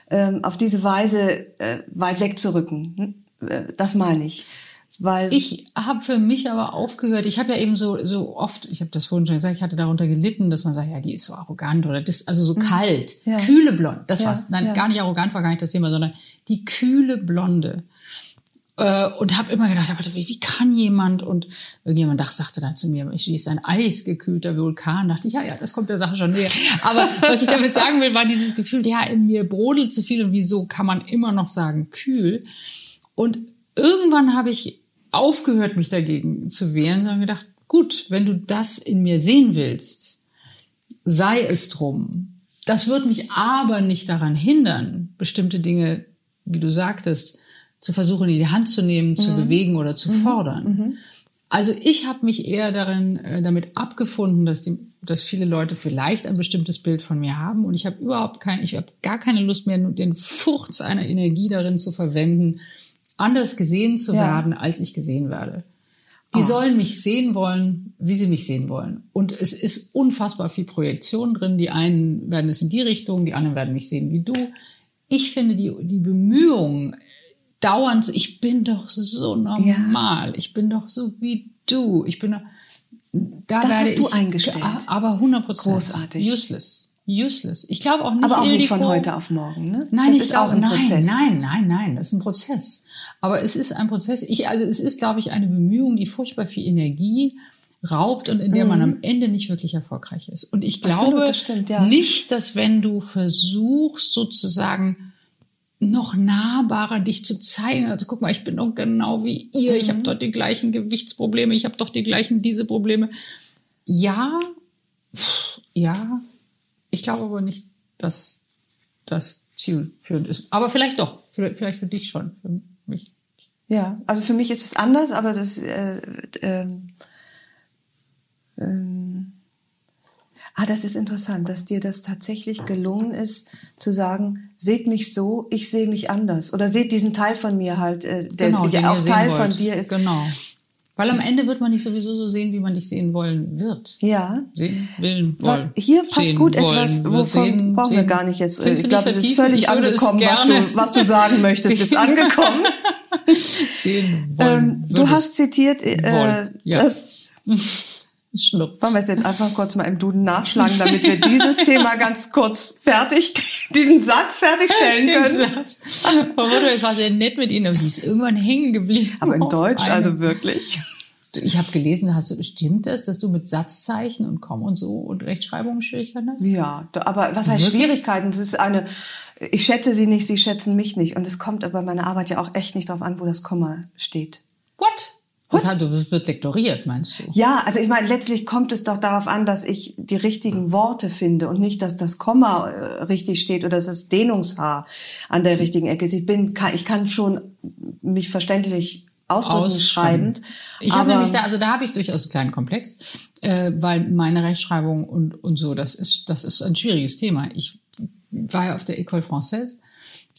Speaker 1: ähm, auf diese Weise äh, weit wegzurücken. Hm? Äh, das meine ich. Weil
Speaker 2: ich habe für mich aber aufgehört, ich habe ja eben so, so oft, ich habe das vorhin schon gesagt, ich hatte darunter gelitten, dass man sagt, ja, die ist so arrogant oder das, also so mhm. kalt, ja. kühle Blond, das ja, war's. Nein, ja. gar nicht arrogant war gar nicht das Thema, sondern die kühle Blonde. Äh, und habe immer gedacht, aber wie, wie kann jemand? Und irgendjemand dachte, sagte dann zu mir, wie ist ein eisgekühlter Vulkan? Dachte ich, ja, ja, das kommt der Sache schon näher. Aber was ich damit sagen will, war dieses Gefühl, ja, in mir brodelt zu viel und wieso kann man immer noch sagen kühl? Und irgendwann habe ich aufgehört, mich dagegen zu wehren, sondern gedacht, gut, wenn du das in mir sehen willst, sei es drum. Das wird mich aber nicht daran hindern, bestimmte Dinge, wie du sagtest, zu versuchen, in die Hand zu nehmen, mhm. zu bewegen oder zu mhm. fordern. Mhm. Also ich habe mich eher darin äh, damit abgefunden, dass, die, dass viele Leute vielleicht ein bestimmtes Bild von mir haben und ich habe überhaupt kein, ich habe gar keine Lust mehr, den Furz einer Energie darin zu verwenden, anders gesehen zu ja. werden, als ich gesehen werde. Die oh. sollen mich sehen wollen, wie sie mich sehen wollen. Und es ist unfassbar viel Projektion drin. Die einen werden es in die Richtung, die anderen werden mich sehen wie du. Ich finde die, die Bemühungen dauernd, ich bin doch so normal. Ja. Ich bin doch so wie du. Ich bin doch,
Speaker 1: da das werde hast du ich, eingestellt.
Speaker 2: Aber 100 Prozent.
Speaker 1: Großartig.
Speaker 2: Useless useless. Ich glaube auch nicht.
Speaker 1: Aber auch nicht von heute auf morgen, ne?
Speaker 2: Nein, das ist auch ein nein, Prozess. Nein, nein, nein, das ist ein Prozess. Aber es ist ein Prozess. Ich, also es ist, glaube ich, eine Bemühung, die furchtbar viel Energie raubt und in der mhm. man am Ende nicht wirklich erfolgreich ist. Und ich glaube Absolut, das stimmt, ja. nicht, dass wenn du versuchst, sozusagen noch nahbarer dich zu zeigen. Also guck mal, ich bin doch genau wie ihr. Mhm. Ich habe doch die gleichen Gewichtsprobleme. Ich habe doch die gleichen diese Probleme. Ja, ja, ich glaube aber nicht, dass das zielführend ist. Aber vielleicht doch. Vielleicht für dich schon. Für mich.
Speaker 1: Ja, also für mich ist es anders, aber das. Äh, ähm, ähm, ah, das ist interessant, dass dir das tatsächlich gelungen ist, zu sagen, seht mich so, ich sehe mich anders. Oder seht diesen Teil von mir halt, äh, der genau, ja auch Teil wollt. von dir ist.
Speaker 2: Genau. Weil am Ende wird man nicht sowieso so sehen, wie man dich sehen wollen wird.
Speaker 1: Ja.
Speaker 2: Sehen, wollen, wollen.
Speaker 1: Hier passt sehen, gut wollen, etwas, wovon brauchen sehen. wir gar nicht jetzt. Findest ich glaube, es ist völlig angekommen, was du, was du sagen möchtest, ist angekommen. sehen, wollen, ähm, du hast zitiert, äh, ja. dass Schnups. Wollen wir es jetzt einfach kurz mal im Duden nachschlagen, damit wir dieses Thema ganz kurz fertig, diesen Satz fertigstellen können.
Speaker 2: Frau Rotto, es war sehr nett mit Ihnen, aber sie ist irgendwann hängen geblieben.
Speaker 1: Aber in Deutsch, einem. also wirklich.
Speaker 2: Ich habe gelesen, hast du, stimmt das, dass du mit Satzzeichen und Komm und so und Rechtschreibung Schwierigkeiten hast?
Speaker 1: Ja, aber was heißt? Schwierigkeiten? Das ist eine, ich schätze sie nicht, sie schätzen mich nicht. Und es kommt aber meine Arbeit ja auch echt nicht darauf an, wo das Komma steht.
Speaker 2: What? Was hat, du wird lektoriert, meinst du?
Speaker 1: Ja, also ich meine, letztlich kommt es doch darauf an, dass ich die richtigen Worte finde und nicht, dass das Komma äh, richtig steht oder dass das Dehnungshaar an der richtigen Ecke ist. Ich bin, kann, ich kann schon mich verständlich ausdrücken, schreibend.
Speaker 2: Ich habe nämlich da, also da habe ich durchaus einen kleinen Komplex, äh, weil meine Rechtschreibung und, und so, das ist, das ist ein schwieriges Thema. Ich war ja auf der École Française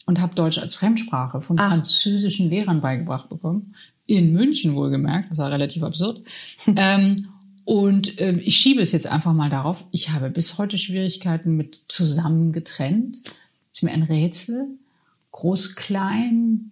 Speaker 2: und habe Deutsch als Fremdsprache von Ach. französischen Lehrern beigebracht bekommen in München wohlgemerkt, das war relativ absurd. ähm, und äh, ich schiebe es jetzt einfach mal darauf. Ich habe bis heute Schwierigkeiten mit zusammen getrennt. Ist mir ein Rätsel. Groß, klein,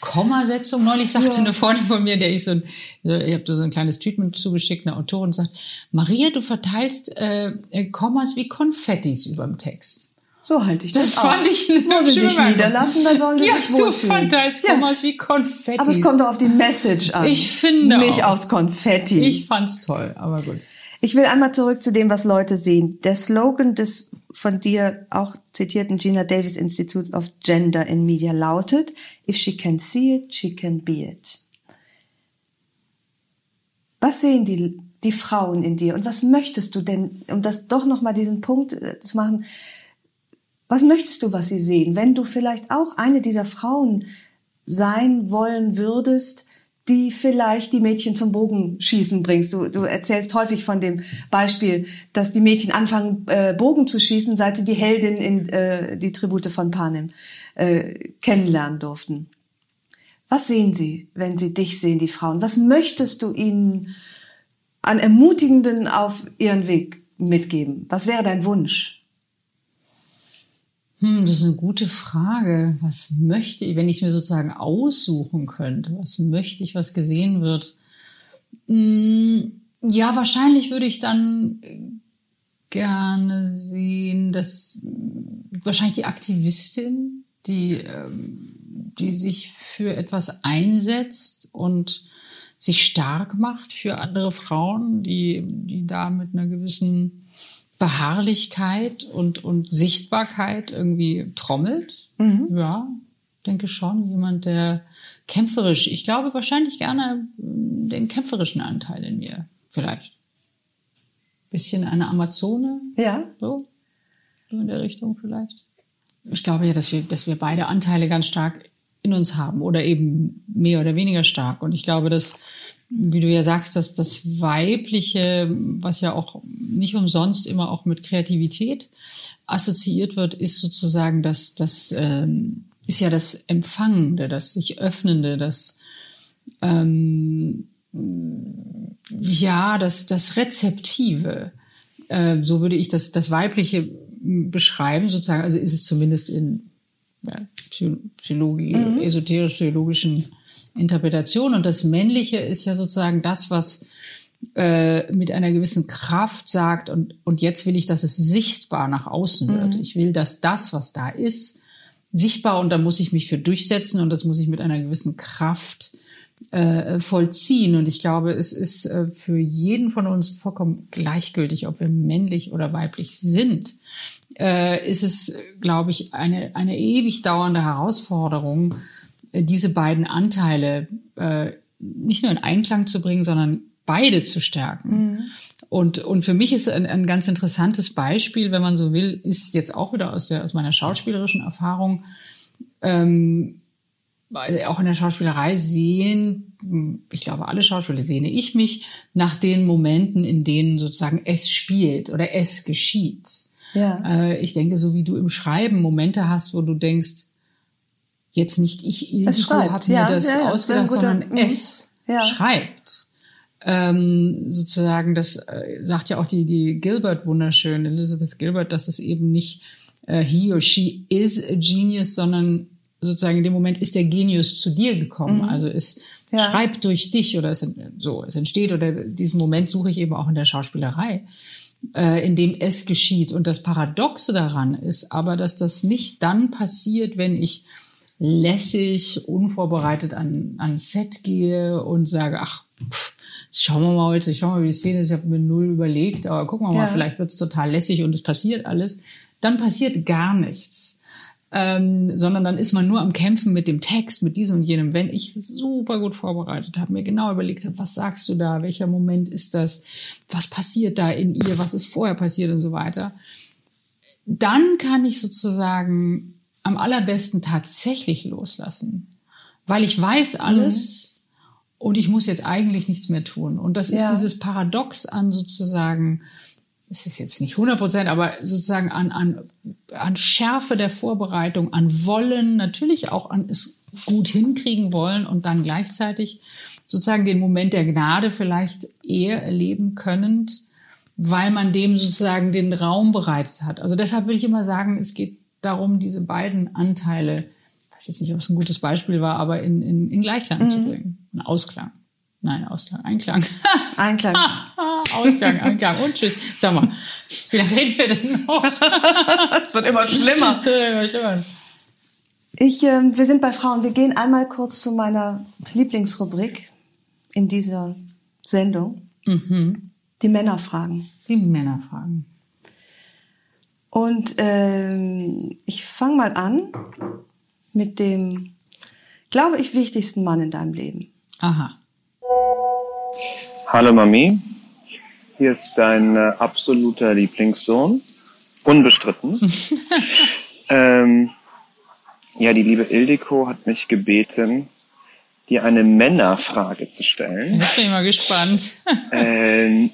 Speaker 2: Kommasetzung. Neulich sagte ja. eine Freundin von mir, der ich so ein, ich habe so ein kleines Treatment zugeschickt, eine Autorin, und sagt, Maria, du verteilst äh, äh Kommas wie Konfettis über dem Text.
Speaker 1: So halte ich das,
Speaker 2: das fand
Speaker 1: auch.
Speaker 2: ich eine
Speaker 1: Wo sie sich
Speaker 2: Meinung.
Speaker 1: niederlassen, dann sollen sie
Speaker 2: ja,
Speaker 1: sich
Speaker 2: du
Speaker 1: wohlfühlen.
Speaker 2: Fantas kommen aus wie Konfetti.
Speaker 1: Aber es kommt doch auf die Message an.
Speaker 2: Ich finde
Speaker 1: Nicht
Speaker 2: auch.
Speaker 1: aufs Konfetti.
Speaker 2: Ich fand's toll, aber gut.
Speaker 1: Ich will einmal zurück zu dem, was Leute sehen. Der Slogan des von dir auch zitierten Gina Davis Institute of Gender in Media lautet, If she can see it, she can be it. Was sehen die, die Frauen in dir und was möchtest du denn, um das doch nochmal diesen Punkt äh, zu machen, was möchtest du, was sie sehen? Wenn du vielleicht auch eine dieser Frauen sein wollen würdest, die vielleicht die Mädchen zum Bogenschießen bringst. Du, du erzählst häufig von dem Beispiel, dass die Mädchen anfangen, äh, Bogen zu schießen, seit sie die Heldin in äh, die Tribute von Panem äh, kennenlernen durften. Was sehen sie, wenn sie dich sehen, die Frauen? Was möchtest du ihnen an Ermutigenden auf ihren Weg mitgeben? Was wäre dein Wunsch?
Speaker 2: Hm, das ist eine gute Frage. Was möchte ich, wenn ich es mir sozusagen aussuchen könnte? Was möchte ich, was gesehen wird? Hm, ja, wahrscheinlich würde ich dann gerne sehen, dass wahrscheinlich die Aktivistin, die, ähm, die sich für etwas einsetzt und sich stark macht für andere Frauen, die, die da mit einer gewissen Beharrlichkeit und, und Sichtbarkeit irgendwie trommelt. Mhm. Ja, denke schon. Jemand, der kämpferisch, ich glaube wahrscheinlich gerne den kämpferischen Anteil in mir, vielleicht. Bisschen eine Amazone.
Speaker 1: Ja.
Speaker 2: So, so in der Richtung vielleicht. Ich glaube ja, dass wir, dass wir beide Anteile ganz stark in uns haben oder eben mehr oder weniger stark. Und ich glaube, dass wie du ja sagst, dass das Weibliche, was ja auch nicht umsonst immer auch mit Kreativität assoziiert wird, ist sozusagen das, das ähm, ist ja das Empfangende, das sich Öffnende, das ähm, ja, das, das Rezeptive. Äh, so würde ich das, das Weibliche beschreiben, sozusagen. Also ist es zumindest in ja, Psychologie, mhm. esoterisch-psychologischen Interpretation. Und das Männliche ist ja sozusagen das, was äh, mit einer gewissen Kraft sagt, und, und jetzt will ich, dass es sichtbar nach außen wird. Mhm. Ich will, dass das, was da ist, sichtbar und da muss ich mich für durchsetzen und das muss ich mit einer gewissen Kraft äh, vollziehen. Und ich glaube, es ist äh, für jeden von uns vollkommen gleichgültig, ob wir männlich oder weiblich sind. Äh, ist es, glaube ich, eine, eine ewig dauernde Herausforderung, diese beiden Anteile äh, nicht nur in Einklang zu bringen, sondern beide zu stärken. Mhm. Und, und für mich ist ein, ein ganz interessantes Beispiel, wenn man so will, ist jetzt auch wieder aus, der, aus meiner schauspielerischen Erfahrung, ähm, auch in der Schauspielerei sehen, ich glaube, alle Schauspieler sehne ich mich nach den Momenten, in denen sozusagen es spielt oder es geschieht.
Speaker 1: Ja.
Speaker 2: Äh, ich denke, so wie du im Schreiben Momente hast, wo du denkst, jetzt nicht ich Ildiko hat mir
Speaker 1: ja,
Speaker 2: das
Speaker 1: ja, ja,
Speaker 2: ausgedacht,
Speaker 1: guter,
Speaker 2: sondern es schreibt. Ähm, sozusagen, das äh, sagt ja auch die, die Gilbert wunderschön, Elizabeth Gilbert, dass es eben nicht äh, he or she is a genius, sondern sozusagen in dem Moment ist der Genius zu dir gekommen. Mhm. Also es schreibt durch dich oder es, so, es entsteht oder diesen Moment suche ich eben auch in der Schauspielerei äh, in dem es geschieht. Und das Paradoxe daran ist aber, dass das nicht dann passiert, wenn ich lässig, unvorbereitet an, an Set gehe und sage, ach, pff, jetzt schauen wir mal heute, schauen wir mal, wie die Szene ist, ich habe mir null überlegt, aber gucken wir mal, vielleicht wird's total lässig und es passiert alles. Dann passiert gar nichts. Ähm, sondern dann ist man nur am Kämpfen mit dem Text, mit diesem und jenem. Wenn ich super gut vorbereitet habe, mir genau überlegt habe, was sagst du da, welcher Moment ist das, was passiert da in ihr, was ist vorher passiert und so weiter, dann kann ich sozusagen am allerbesten tatsächlich loslassen, weil ich weiß alles mhm. und ich muss jetzt eigentlich nichts mehr tun. Und das ist ja. dieses Paradox an sozusagen, es ist jetzt nicht 100 Prozent, aber sozusagen an, an, an Schärfe der Vorbereitung, an Wollen, natürlich auch an es gut hinkriegen wollen und dann gleichzeitig sozusagen den Moment der Gnade vielleicht eher erleben können, weil man dem sozusagen den Raum bereitet hat. Also deshalb will ich immer sagen, es geht darum, diese beiden Anteile, ich weiß jetzt nicht, ob es ein gutes Beispiel war, aber in, in, in Gleichklang mhm. zu bringen, einen Ausklang. Nein, Ausklang, Einklang.
Speaker 1: Einklang.
Speaker 2: Ausklang, Einklang und tschüss. Sag mal, wie lange reden wir denn noch?
Speaker 1: Es wird immer schlimmer.
Speaker 2: immer schlimmer.
Speaker 1: Ich, äh, wir sind bei Frauen. Wir gehen einmal kurz zu meiner Lieblingsrubrik in dieser Sendung. Die Männerfragen.
Speaker 2: Die Männerfragen.
Speaker 1: Und ähm, ich fange mal an mit dem, glaube ich, wichtigsten Mann in deinem Leben.
Speaker 2: Aha.
Speaker 3: Hallo Mami, hier ist dein äh, absoluter Lieblingssohn, unbestritten. ähm, ja, die liebe Ildiko hat mich gebeten, dir eine Männerfrage zu stellen.
Speaker 2: Jetzt bin ich mal gespannt.
Speaker 3: Ähm,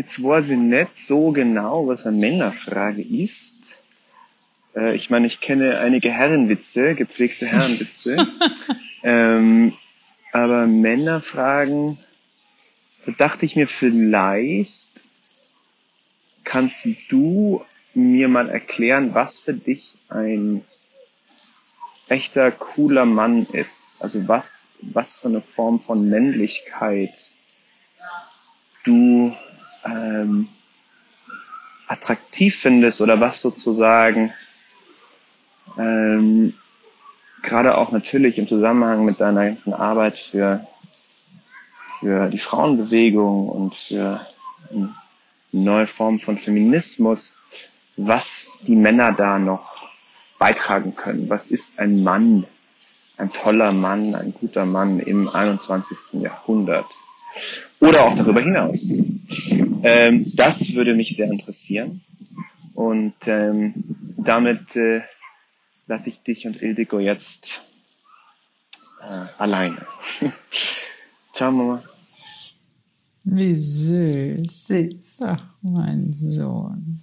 Speaker 3: jetzt weiß ich nicht so genau, was eine Männerfrage ist. Äh, ich meine, ich kenne einige Herrenwitze, gepflegte Herrenwitze. ähm, aber Männerfragen, da dachte ich mir, vielleicht kannst du mir mal erklären, was für dich ein echter cooler Mann ist. Also was, was für eine Form von Männlichkeit du ähm, attraktiv findest oder was sozusagen ähm, gerade auch natürlich im Zusammenhang mit deiner ganzen Arbeit für, für die Frauenbewegung und für eine neue Form von Feminismus, was die Männer da noch beitragen können. Was ist ein Mann, ein toller Mann, ein guter Mann im 21. Jahrhundert? Oder auch darüber hinaus. Ähm, das würde mich sehr interessieren. Und ähm, damit äh, lasse ich dich und Ildiko jetzt äh, alleine. Ciao, Mama.
Speaker 2: Wie süß.
Speaker 1: Süß.
Speaker 2: Ach, mein Sohn.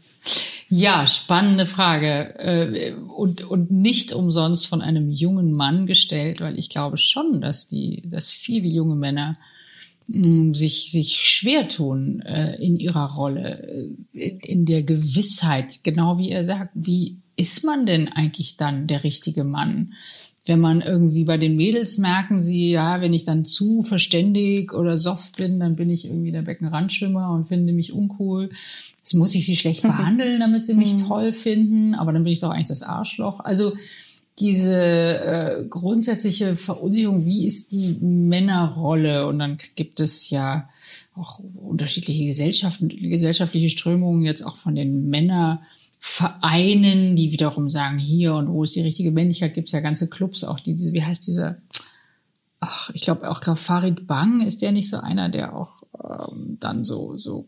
Speaker 2: Ja, spannende Frage. Äh, Und, und nicht umsonst von einem jungen Mann gestellt, weil ich glaube schon, dass die, dass viele junge Männer sich, sich schwer tun äh, in ihrer Rolle, äh, in der Gewissheit, genau wie er sagt, wie ist man denn eigentlich dann der richtige Mann? Wenn man irgendwie bei den Mädels merken sie, ja, wenn ich dann zu verständig oder soft bin, dann bin ich irgendwie der Beckenrandschwimmer und finde mich uncool. Jetzt muss ich sie schlecht behandeln, damit sie mich toll finden, aber dann bin ich doch eigentlich das Arschloch. Also diese äh, grundsätzliche Verunsicherung, wie ist die Männerrolle? Und dann gibt es ja auch unterschiedliche Gesellschaften, gesellschaftliche Strömungen jetzt auch von den Männervereinen, die wiederum sagen, hier und wo ist die richtige Männlichkeit, gibt es ja ganze Clubs auch, die diese, wie heißt dieser, ach, ich glaube auch glaub Farid Bang ist der nicht so einer, der auch ähm, dann so, so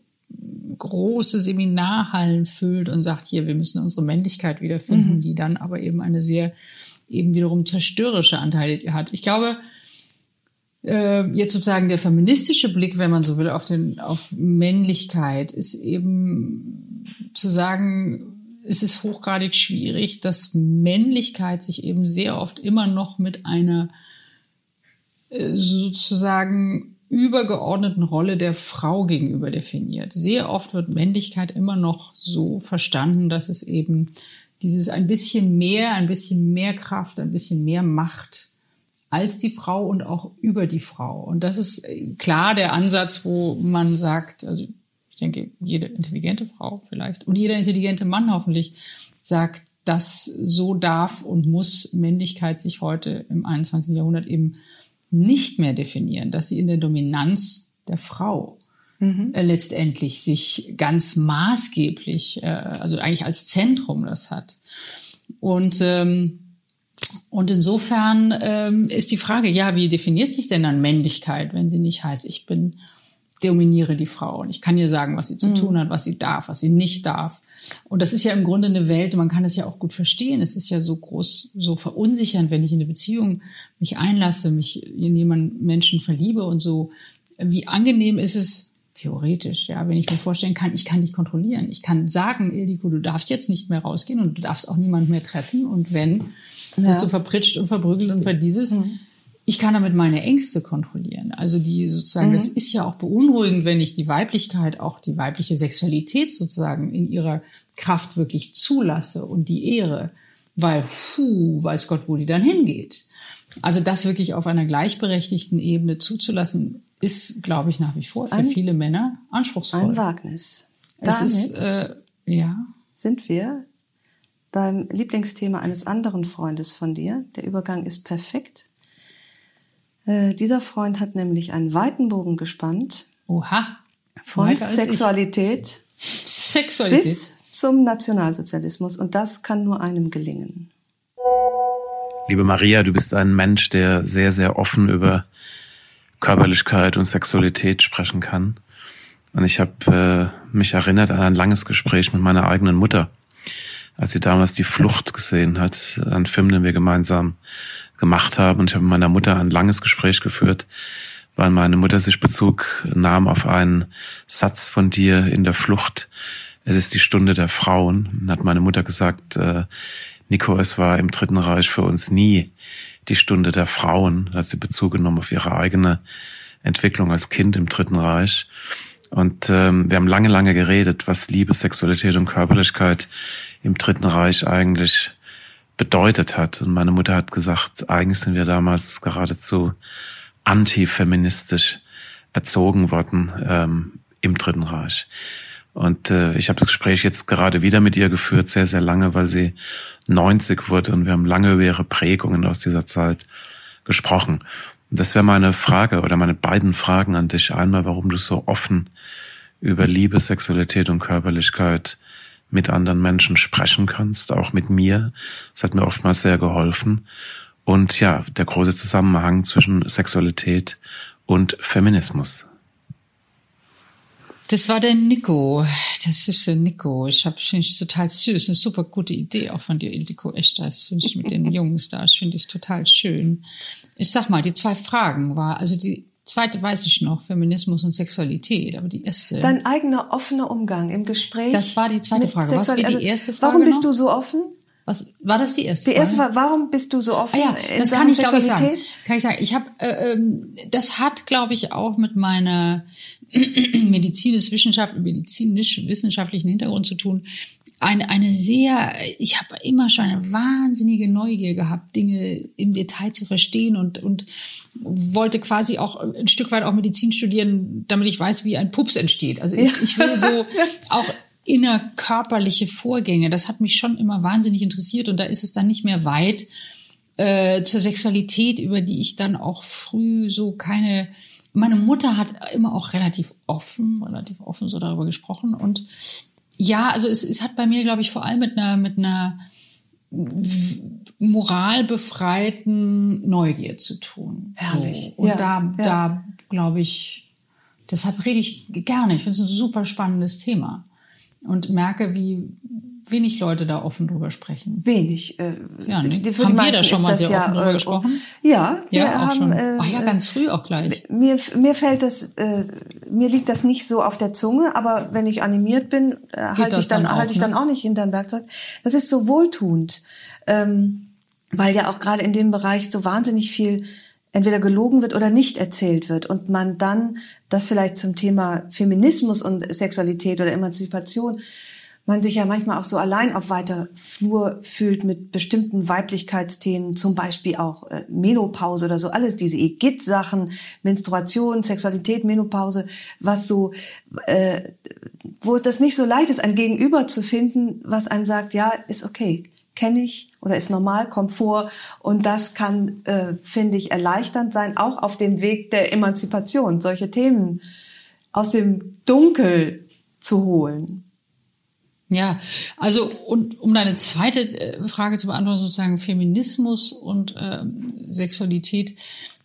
Speaker 2: große Seminarhallen füllt und sagt, hier, wir müssen unsere Männlichkeit wiederfinden, die dann aber eben eine sehr, eben wiederum zerstörerische Anteile hat. Ich glaube, äh, jetzt sozusagen der feministische Blick, wenn man so will, auf den, auf Männlichkeit ist eben zu sagen, es ist hochgradig schwierig, dass Männlichkeit sich eben sehr oft immer noch mit einer äh, sozusagen übergeordneten Rolle der Frau gegenüber definiert. Sehr oft wird Männlichkeit immer noch so verstanden, dass es eben dieses ein bisschen mehr, ein bisschen mehr Kraft, ein bisschen mehr Macht als die Frau und auch über die Frau. Und das ist äh, klar der Ansatz, wo man sagt, also ich denke, jede intelligente Frau vielleicht und jeder intelligente Mann hoffentlich sagt, dass so darf und muss Männlichkeit sich heute im 21. Jahrhundert eben nicht mehr definieren, dass sie in der Dominanz der Frau äh, letztendlich sich ganz maßgeblich, äh, also eigentlich als Zentrum das hat. Und ähm, und insofern ähm, ist die Frage, ja, wie definiert sich denn dann Männlichkeit, wenn sie nicht heißt, ich bin dominiere die Frau und ich kann ihr sagen, was sie zu tun hat, was sie darf, was sie nicht darf. Und das ist ja im Grunde eine Welt, man kann es ja auch gut verstehen. Es ist ja so groß, so verunsichernd, wenn ich in eine Beziehung mich einlasse, mich in jemanden Menschen verliebe und so. Wie angenehm ist es theoretisch, ja, wenn ich mir vorstellen kann, ich kann dich kontrollieren. Ich kann sagen, Ildiko, du darfst jetzt nicht mehr rausgehen und du darfst auch niemand mehr treffen. Und wenn, wirst du verpritscht und verprügelt und verdieses. Ich kann damit meine Ängste kontrollieren. Also die sozusagen, das ist ja auch beunruhigend, wenn ich die Weiblichkeit, auch die weibliche Sexualität sozusagen in ihrer Kraft wirklich zulasse und die Ehre, weil, puh, weiß Gott, wo die dann hingeht. Also das wirklich auf einer gleichberechtigten Ebene zuzulassen, ist, glaube ich, nach wie vor für ein, viele Männer anspruchsvoll.
Speaker 1: Ein Wagnis.
Speaker 2: Damit ist, äh, ja.
Speaker 1: sind wir beim Lieblingsthema eines anderen Freundes von dir. Der Übergang ist perfekt. Äh, dieser Freund hat nämlich einen weiten Bogen gespannt.
Speaker 2: Oha.
Speaker 1: Von Sexualität,
Speaker 2: Sexualität
Speaker 1: bis zum Nationalsozialismus. Und das kann nur einem gelingen.
Speaker 4: Liebe Maria, du bist ein Mensch, der sehr, sehr offen über Körperlichkeit und Sexualität sprechen kann. Und ich habe äh, mich erinnert an ein langes Gespräch mit meiner eigenen Mutter, als sie damals die Flucht gesehen hat, einen Film, den wir gemeinsam gemacht haben. Und ich habe mit meiner Mutter ein langes Gespräch geführt, weil meine Mutter sich Bezug nahm auf einen Satz von dir in der Flucht. Es ist die Stunde der Frauen. Und hat meine Mutter gesagt, äh, Nico, es war im Dritten Reich für uns nie die Stunde der Frauen. Hat sie Bezug genommen auf ihre eigene Entwicklung als Kind im Dritten Reich. Und ähm, wir haben lange, lange geredet, was Liebe, Sexualität und Körperlichkeit im Dritten Reich eigentlich bedeutet hat. Und meine Mutter hat gesagt, eigentlich sind wir damals geradezu antifeministisch erzogen worden ähm, im Dritten Reich. Und äh, ich habe das Gespräch jetzt gerade wieder mit ihr geführt, sehr, sehr lange, weil sie 90 wurde und wir haben lange über ihre Prägungen aus dieser Zeit gesprochen. Und das wäre meine Frage oder meine beiden Fragen an dich. Einmal, warum du so offen über Liebe, Sexualität und Körperlichkeit mit anderen Menschen sprechen kannst, auch mit mir. Das hat mir oftmals sehr geholfen. Und ja, der große Zusammenhang zwischen Sexualität und Feminismus.
Speaker 2: Das war der Nico. Das ist der Nico. Ich habe finde ich total süß, eine super gute Idee auch von dir, Ildiko. Echt, das finde ich mit den Jungs da, finde ich total schön. Ich sag mal, die zwei Fragen war, also die zweite weiß ich noch, Feminismus und Sexualität, aber die erste.
Speaker 1: Dein eigener offener Umgang im Gespräch.
Speaker 2: Das war die zweite Frage. Was war die also, erste Frage?
Speaker 1: Warum bist
Speaker 2: noch?
Speaker 1: du so offen?
Speaker 2: Was war das die erste?
Speaker 1: Die erste Frage? war, warum bist du so offen?
Speaker 2: Ah ja, das kann ich glaube ich sagen. Kann ich sagen. Ich habe, äh, ähm, das hat glaube ich auch mit meiner medizinisch Wissenschaft, medizinisch wissenschaftlichen Hintergrund zu tun. Eine, eine sehr, ich habe immer schon eine wahnsinnige Neugier gehabt, Dinge im Detail zu verstehen und, und wollte quasi auch ein Stück weit auch Medizin studieren, damit ich weiß, wie ein Pups entsteht. Also ich, ich will so auch innerkörperliche Vorgänge. Das hat mich schon immer wahnsinnig interessiert und da ist es dann nicht mehr weit äh, zur Sexualität, über die ich dann auch früh so keine. Meine Mutter hat immer auch relativ offen, relativ offen so darüber gesprochen und ja, also es, es hat bei mir, glaube ich, vor allem mit einer mit einer moralbefreiten Neugier zu tun.
Speaker 1: Herrlich.
Speaker 2: So. Und ja, da, ja. da glaube ich, deshalb rede ich gerne. Ich finde es ein super spannendes Thema und merke, wie wenig Leute da offen drüber sprechen.
Speaker 1: Wenig.
Speaker 2: Äh, ja, ne? Für haben wir da schon mal sehr ja, offen drüber äh, gesprochen?
Speaker 1: Ja,
Speaker 2: wir ja, haben. Schon. Äh, Ach ja, ganz früh auch gleich.
Speaker 1: Mir, mir fällt das, äh, mir liegt das nicht so auf der Zunge, aber wenn ich animiert bin, äh, halte ich dann, dann halte ich dann ne? auch nicht hinterm Werkzeug. Das ist so wohltuend, ähm, weil ja auch gerade in dem Bereich so wahnsinnig viel entweder gelogen wird oder nicht erzählt wird und man dann das vielleicht zum Thema Feminismus und Sexualität oder Emanzipation man sich ja manchmal auch so allein auf weiter Flur fühlt mit bestimmten Weiblichkeitsthemen, zum Beispiel auch äh, Menopause oder so, alles diese EGIT-Sachen, Menstruation, Sexualität, Menopause, was so, äh, wo das nicht so leicht ist, ein Gegenüber zu finden, was einem sagt, ja, ist okay, kenne ich oder ist normal, kommt vor. Und das kann, äh, finde ich, erleichternd sein, auch auf dem Weg der Emanzipation, solche Themen aus dem Dunkel zu holen.
Speaker 2: Ja, also und um deine zweite äh, Frage zu beantworten, sozusagen Feminismus und ähm, Sexualität.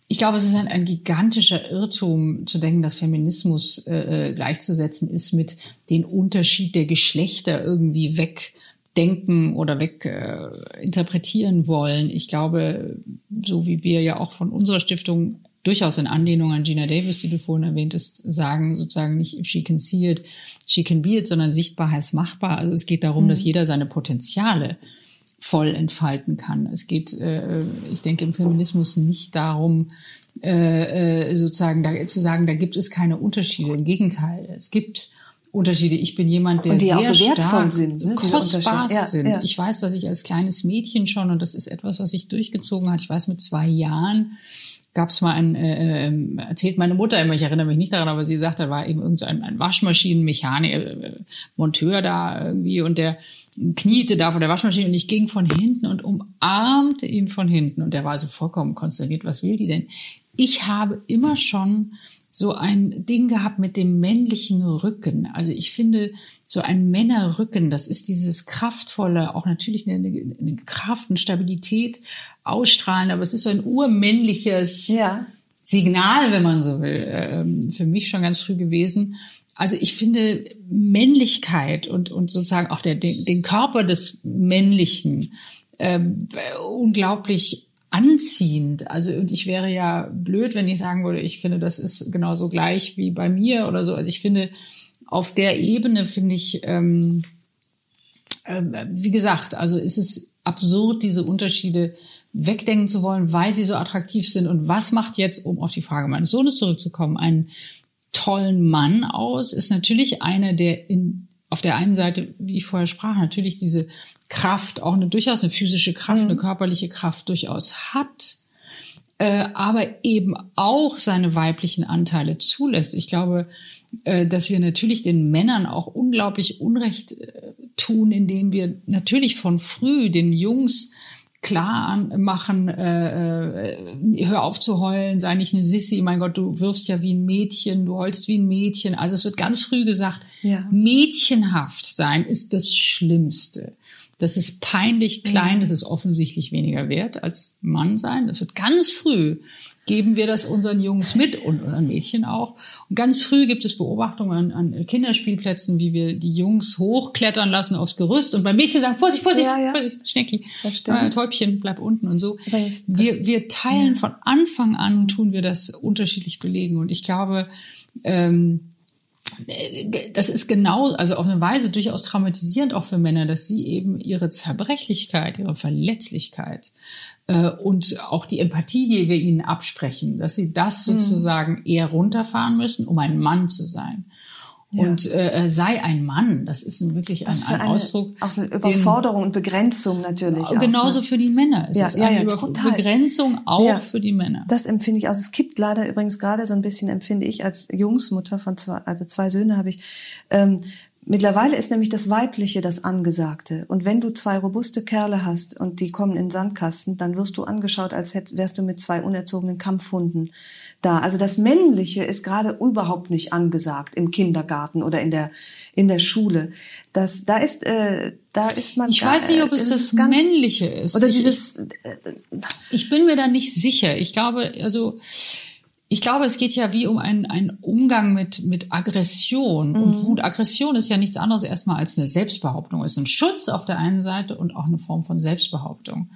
Speaker 2: Ich glaube, es ist ein, ein gigantischer Irrtum zu denken, dass Feminismus äh, äh gleichzusetzen ist mit den Unterschied der Geschlechter irgendwie weg denken oder weg äh, interpretieren wollen. Ich glaube, so wie wir ja auch von unserer Stiftung durchaus in Anlehnung an Gina Davis, die du vorhin erwähntest, sagen sozusagen nicht if she can see it, she can be it, sondern sichtbar heißt machbar. Also es geht darum, mhm. dass jeder seine Potenziale voll entfalten kann. Es geht, äh, ich denke, im Feminismus nicht darum, äh, äh sozusagen da, zu sagen, da gibt es keine Unterschiede. Im Gegenteil, es gibt Unterschiede. Ich bin jemand, der sehr so stark
Speaker 1: sind, ne?
Speaker 2: kostbar ja, sind. Ja. Ich weiß, dass ich als kleines Mädchen schon, und das ist etwas, was sich durchgezogen hat, ich weiß mit zwei Jahren, gab es mal ein, äh, ähm, erzählt meine Mutter immer, ich erinnere mich nicht daran, aber sie sagt, da war eben irgend so ein, ein Waschmaschinenmechaniker, äh, Monteur da irgendwie und der kniete da vor der Waschmaschine und ich ging von hinten und umarmte ihn von hinten und der war so vollkommen konsterniert, was will die denn? Ich habe immer schon so ein Ding gehabt mit dem männlichen Rücken. Also ich finde, so ein Männerrücken, das ist dieses kraftvolle, auch natürlich eine, eine Kraft, eine Stabilität ausstrahlen, aber es ist so ein urmännliches ja. Signal, wenn man so will, ähm, für mich schon ganz früh gewesen. Also ich finde Männlichkeit und, und sozusagen auch der, den, den Körper des Männlichen ähm, unglaublich anziehend. Also und ich wäre ja blöd, wenn ich sagen würde, ich finde, das ist genauso gleich wie bei mir oder so. Also ich finde, auf der Ebene finde ich, ähm, äh, wie gesagt, also ist es absurd, diese Unterschiede wegdenken zu wollen, weil sie so attraktiv sind. Und was macht jetzt, um auf die Frage meines Sohnes zurückzukommen, einen tollen Mann aus? Ist natürlich einer, der in, auf der einen Seite, wie ich vorher sprach, natürlich diese Kraft, auch eine durchaus eine physische Kraft, mhm. eine körperliche Kraft durchaus hat, äh, aber eben auch seine weiblichen Anteile zulässt. Ich glaube, äh, dass wir natürlich den Männern auch unglaublich Unrecht äh, tun, indem wir natürlich von früh den Jungs klar machen, äh, äh, hör auf zu heulen, sei nicht eine Sissi, mein Gott, du wirfst ja wie ein Mädchen, du heulst wie ein Mädchen. Also es wird ganz früh gesagt, ja. mädchenhaft sein ist das Schlimmste. Das ist peinlich klein, das ist offensichtlich weniger wert als Mann sein. Das wird ganz früh geben wir das unseren Jungs mit und unseren Mädchen auch. Und ganz früh gibt es Beobachtungen an, an Kinderspielplätzen, wie wir die Jungs hochklettern lassen aufs Gerüst und beim Mädchen sagen, Vorsicht, Vorsicht, ja, ja. Vorsicht, Schnecki, äh, Täubchen, bleib unten und so. Das, wir, wir teilen ja. von Anfang an, tun wir das unterschiedlich belegen. Und ich glaube, ähm, das ist genau, also auf eine Weise durchaus traumatisierend auch für Männer, dass sie eben ihre Zerbrechlichkeit, ihre Verletzlichkeit äh, und auch die Empathie, die wir ihnen absprechen, dass sie das mhm. sozusagen eher runterfahren müssen, um ein Mann zu sein. Und äh, äh, sei ein Mann, das ist wirklich ein, ein Ausdruck.
Speaker 1: Auch eine Überforderung den, und Begrenzung natürlich.
Speaker 2: Genauso
Speaker 1: auch, ne?
Speaker 2: für die Männer. Es
Speaker 1: ja,
Speaker 2: ist
Speaker 1: ja,
Speaker 2: eine
Speaker 1: ja, total.
Speaker 2: Begrenzung auch ja, für die Männer.
Speaker 1: Das empfinde ich. Also es gibt leider übrigens gerade so ein bisschen, empfinde ich als Jungsmutter von zwei, also zwei Söhne habe ich, ähm, Mittlerweile ist nämlich das Weibliche das Angesagte. Und wenn du zwei robuste Kerle hast und die kommen in den Sandkasten, dann wirst du angeschaut, als hätt, wärst du mit zwei unerzogenen Kampfhunden da. Also das Männliche ist gerade überhaupt nicht angesagt im Kindergarten oder in der in der Schule. Das da ist äh, da ist man.
Speaker 2: Ich
Speaker 1: da,
Speaker 2: weiß nicht, ob es das Männliche ist.
Speaker 1: Oder ich, dieses. Äh,
Speaker 2: ich bin mir da nicht sicher. Ich glaube, also ich glaube, es geht ja wie um einen, einen Umgang mit, mit Aggression mhm. und Wut. Aggression ist ja nichts anderes erstmal als eine Selbstbehauptung. Es ist ein Schutz auf der einen Seite und auch eine Form von Selbstbehauptung.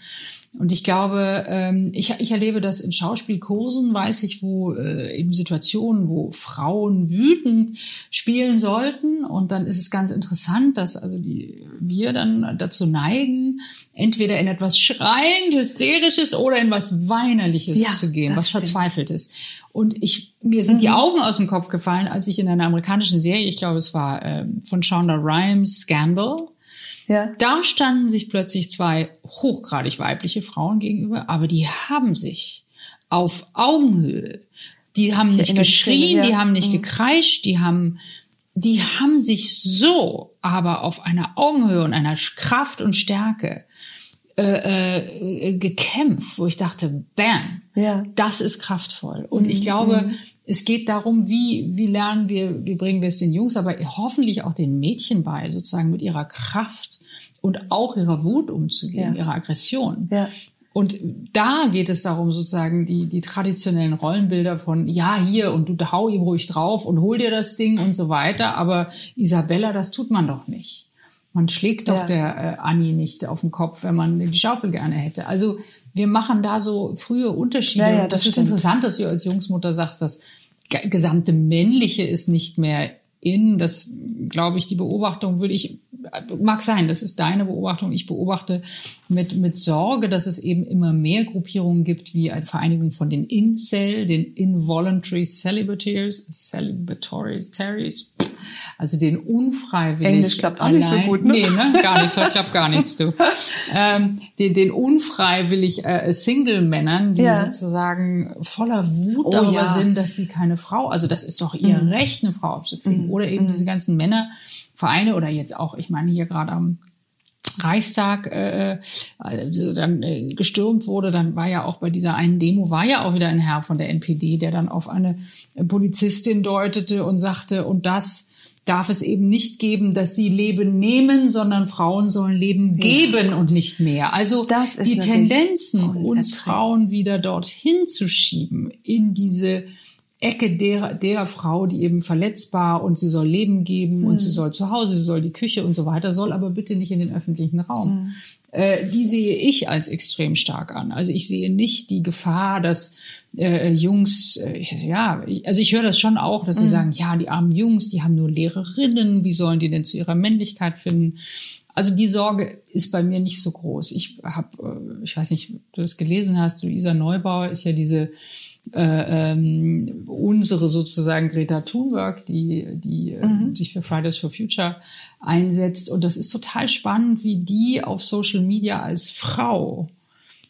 Speaker 2: Und ich glaube, ähm, ich, ich erlebe das in Schauspielkursen, weiß ich, wo äh, eben Situationen, wo Frauen wütend spielen sollten. Und dann ist es ganz interessant, dass also die, wir dann dazu neigen, entweder in etwas schreiend, hysterisches oder in was weinerliches ja, zu gehen, was stimmt. verzweifeltes. Und ich, mir sind mhm. die Augen aus dem Kopf gefallen, als ich in einer amerikanischen Serie, ich glaube, es war äh, von Shonda Rhimes, Scandal, ja. Da standen sich plötzlich zwei hochgradig weibliche Frauen gegenüber, aber die haben sich auf Augenhöhe, die haben nicht geschrien, Szene, ja. die haben nicht mhm. gekreischt, die haben, die haben sich so, aber auf einer Augenhöhe und einer Kraft und Stärke äh, äh, gekämpft, wo ich dachte, bam, ja. das ist kraftvoll. Und mhm. ich glaube, mhm. Es geht darum, wie, wie lernen wir, wie bringen wir es den Jungs, aber hoffentlich auch den Mädchen bei, sozusagen mit ihrer Kraft und auch ihrer Wut umzugehen, ja. ihrer Aggression. Ja. Und da geht es darum, sozusagen die, die traditionellen Rollenbilder von, ja, hier und du hau ihm ruhig drauf und hol dir das Ding und so weiter. Aber Isabella, das tut man doch nicht. Man schlägt doch ja. der äh, Annie nicht auf den Kopf, wenn man die Schaufel gerne hätte. Also wir machen da so frühe Unterschiede. Ja, ja, das, das ist interessant, dass du als Jungsmutter sagst, das gesamte Männliche ist nicht mehr in. Das glaube ich, die Beobachtung würde ich, mag sein, das ist deine Beobachtung. Ich beobachte mit, mit Sorge, dass es eben immer mehr Gruppierungen gibt, wie eine Vereinigung von den Incel, den Involuntary Celibataries, Celibatories, also den unfreiwillig.
Speaker 1: Englisch klappt auch allein, nicht so gut,
Speaker 2: ne? Nee, ne? Gar nichts, heute klappt gar nichts, du. ähm, den, den unfreiwillig äh, Single-Männern, die ja. sozusagen voller Wut oh, darüber ja. sind, dass sie keine Frau, also das ist doch ihr mhm. Recht, eine Frau abzukriegen. Mhm. Oder eben mhm. diese ganzen Männervereine oder jetzt auch, ich meine hier gerade am Reichstag äh, also dann äh, gestürmt wurde, dann war ja auch bei dieser einen Demo war ja auch wieder ein Herr von der NPD, der dann auf eine Polizistin deutete und sagte, und das darf es eben nicht geben, dass sie Leben nehmen, sondern Frauen sollen Leben geben ja. und nicht mehr. Also die Tendenzen, uns Frauen wieder dorthin zu schieben in diese Ecke der, der Frau, die eben verletzbar und sie soll Leben geben mhm. und sie hm. soll zu Hause, sie soll die Küche und so weiter, soll aber bitte nicht in den öffentlichen Raum. Mhm. Äh, die sehe ich als extrem stark an. Also ich sehe nicht die Gefahr, dass äh, Jungs, äh, ja, also ich höre das schon auch, dass sie mhm. sagen, ja, die armen Jungs, die haben nur Lehrerinnen, wie sollen die denn zu ihrer Männlichkeit finden? Also die Sorge ist bei mir nicht so groß. Ich habe, äh, ich weiß nicht, ob du das gelesen hast, Luisa Neubauer ist ja diese äh, ähm, unsere sozusagen Greta Thunberg, die, die äh, mhm. sich für Fridays for Future einsetzt. Und das ist total spannend, wie die auf Social Media als Frau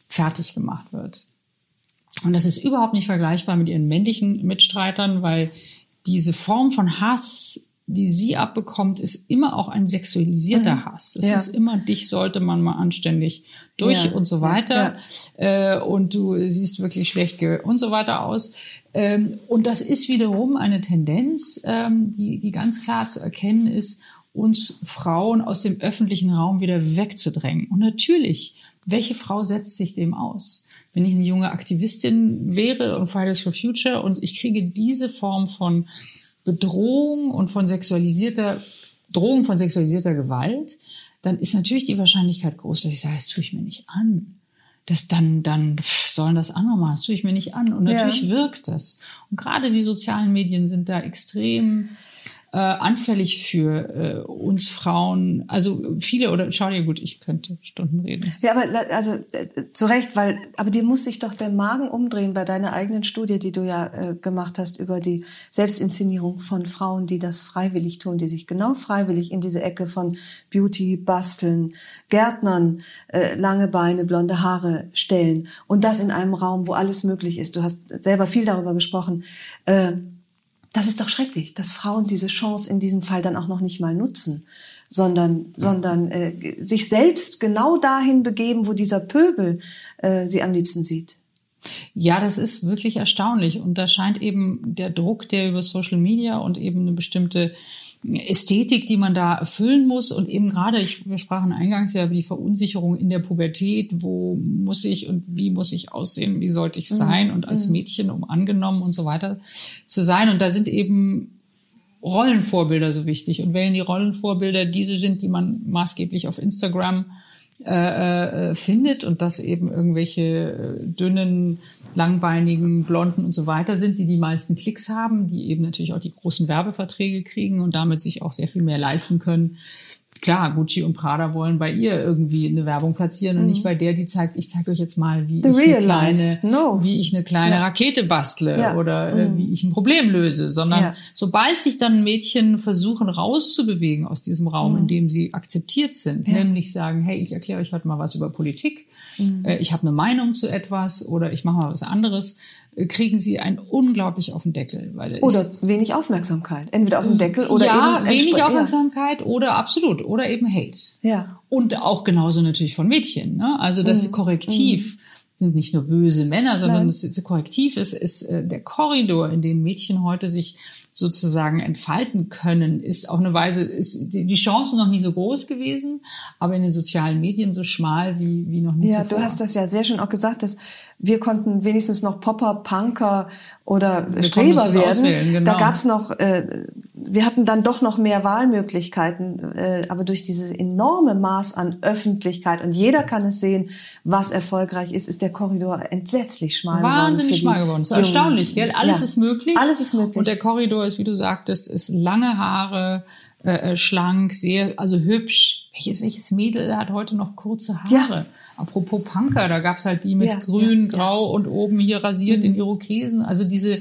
Speaker 2: fertig gemacht wird. Und das ist überhaupt nicht vergleichbar mit ihren männlichen Mitstreitern, weil diese Form von Hass die sie abbekommt, ist immer auch ein sexualisierter mhm. Hass. Es ja. ist immer, dich sollte man mal anständig durch ja. und so weiter. Ja. Äh, und du siehst wirklich schlecht und so weiter aus. Ähm, und das ist wiederum eine Tendenz, ähm, die, die ganz klar zu erkennen ist, uns Frauen aus dem öffentlichen Raum wieder wegzudrängen. Und natürlich, welche Frau setzt sich dem aus? Wenn ich eine junge Aktivistin wäre und Fridays for Future und ich kriege diese Form von Bedrohung und von sexualisierter, Drohung von sexualisierter Gewalt, dann ist natürlich die Wahrscheinlichkeit groß, dass ich sage, das tue ich mir nicht an. Das dann, dann sollen das andere machen, das tue ich mir nicht an. Und natürlich ja. wirkt das. Und gerade die sozialen Medien sind da extrem äh, anfällig für äh, uns Frauen. Also viele oder schau dir gut, ich könnte Stunden reden.
Speaker 1: Ja, aber also äh, zu Recht, weil aber dir muss sich doch der Magen umdrehen bei deiner eigenen Studie, die du ja äh, gemacht hast über die Selbstinszenierung von Frauen, die das freiwillig tun, die sich genau freiwillig in diese Ecke von Beauty, Basteln, Gärtnern, äh, lange Beine, blonde Haare stellen und das in einem Raum, wo alles möglich ist. Du hast selber viel darüber gesprochen. Äh, das ist doch schrecklich, dass Frauen diese Chance in diesem Fall dann auch noch nicht mal nutzen, sondern, sondern äh, sich selbst genau dahin begeben, wo dieser Pöbel äh, sie am liebsten sieht.
Speaker 2: Ja, das ist wirklich erstaunlich. Und da scheint eben der Druck, der über Social Media und eben eine bestimmte Ästhetik, die man da erfüllen muss und eben gerade, ich, wir sprachen eingangs ja über die Verunsicherung in der Pubertät, wo muss ich und wie muss ich aussehen, wie sollte ich mhm. sein und als mhm. Mädchen, um angenommen und so weiter zu sein. Und da sind eben Rollenvorbilder so wichtig. Und wenn die Rollenvorbilder diese sind, die man maßgeblich auf Instagram äh, äh, findet und das eben irgendwelche äh, dünnen, langbeinigen, blonden und so weiter sind, die die meisten Klicks haben, die eben natürlich auch die großen Werbeverträge kriegen und damit sich auch sehr viel mehr leisten können klar, Gucci und Prada wollen bei ihr irgendwie eine Werbung platzieren und nicht mhm. bei der, die zeigt, ich zeige euch jetzt mal, wie ich eine kleine, no. wie ich eine kleine ja. Rakete bastle ja. oder äh, mhm. wie ich ein Problem löse, sondern ja. sobald sich dann Mädchen versuchen rauszubewegen aus diesem Raum, mhm. in dem sie akzeptiert sind, nämlich sagen, hey, ich erkläre euch heute mal was über Politik, mhm. äh, ich habe eine Meinung zu etwas oder ich mache mal was anderes, kriegen sie einen unglaublich auf den Deckel.
Speaker 1: Weil oder wenig Aufmerksamkeit. Entweder auf den Deckel oder
Speaker 2: ja,
Speaker 1: eben...
Speaker 2: wenig Aufmerksamkeit ja. oder absolut. Oder eben Hate.
Speaker 1: Ja.
Speaker 2: Und auch genauso natürlich von Mädchen. Ne? Also das mhm. Korrektiv mhm. sind nicht nur böse Männer, sondern das, das Korrektiv ist, ist äh, der Korridor, in dem Mädchen heute sich sozusagen entfalten können, ist auf eine Weise, ist die Chance noch nie so groß gewesen, aber in den sozialen Medien so schmal wie, wie noch nie
Speaker 1: ja,
Speaker 2: zuvor.
Speaker 1: Ja, du hast das ja sehr schön auch gesagt, dass wir konnten wenigstens noch Popper, Punker oder wir Streber werden. Genau. Da gab's noch, äh, wir hatten dann doch noch mehr Wahlmöglichkeiten, äh, aber durch dieses enorme Maß an Öffentlichkeit und jeder kann es sehen, was erfolgreich ist, ist der Korridor entsetzlich schmal
Speaker 2: geworden. Wahnsinnig schmal geworden. So erstaunlich, gell? Alles ja. ist möglich.
Speaker 1: Alles ist möglich.
Speaker 2: Und der Korridor ist, wie du sagtest, ist lange Haare, äh, äh, schlank, sehr, also hübsch. Welches, welches Mädel hat heute noch kurze Haare? Ja. Apropos Punker, da gab's halt die mit ja, grün, ja, grau und oben hier rasiert mhm. in Irokesen. Also diese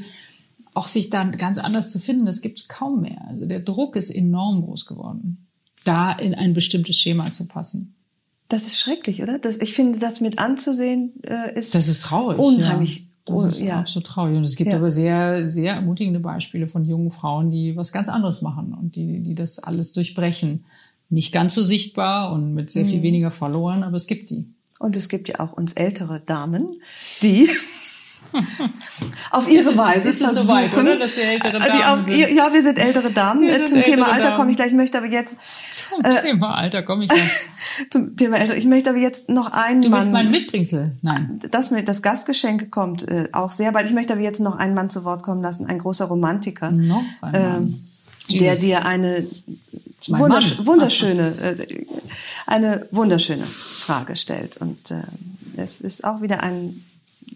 Speaker 2: auch sich dann ganz anders zu finden, das gibt es kaum mehr. Also der Druck ist enorm groß geworden, da in ein bestimmtes Schema zu passen.
Speaker 1: Das ist schrecklich, oder? Das, ich finde, das mit anzusehen äh, ist.
Speaker 2: Das ist traurig.
Speaker 1: Unheimlich.
Speaker 2: Das ist ja. absolut traurig. Und es gibt ja. aber sehr, sehr ermutigende Beispiele von jungen Frauen, die was ganz anderes machen und die, die das alles durchbrechen. Nicht ganz so sichtbar und mit sehr viel mhm. weniger Followern, aber es gibt die.
Speaker 1: Und es gibt ja auch uns ältere Damen, die auf ihre Weise
Speaker 2: ist es soweit, oder? Dass wir ältere Damen
Speaker 1: auf, sind. Ja, wir sind ältere Damen. Wir zum Thema Alter komme ich gleich. Ich möchte aber jetzt
Speaker 2: zum äh, Thema Alter komme ich gleich.
Speaker 1: zum Thema Alter. Ich möchte aber jetzt noch einen
Speaker 2: du
Speaker 1: Mann.
Speaker 2: Du bist mein Mitbringsel. Nein.
Speaker 1: Das das Gastgeschenk kommt äh, auch sehr bald. Ich möchte aber jetzt noch einen Mann zu Wort kommen lassen, ein großer Romantiker,
Speaker 2: noch ein Mann.
Speaker 1: Äh, der dir eine wundersch Mann. wunderschöne äh, eine wunderschöne Frage stellt und äh, es ist auch wieder ein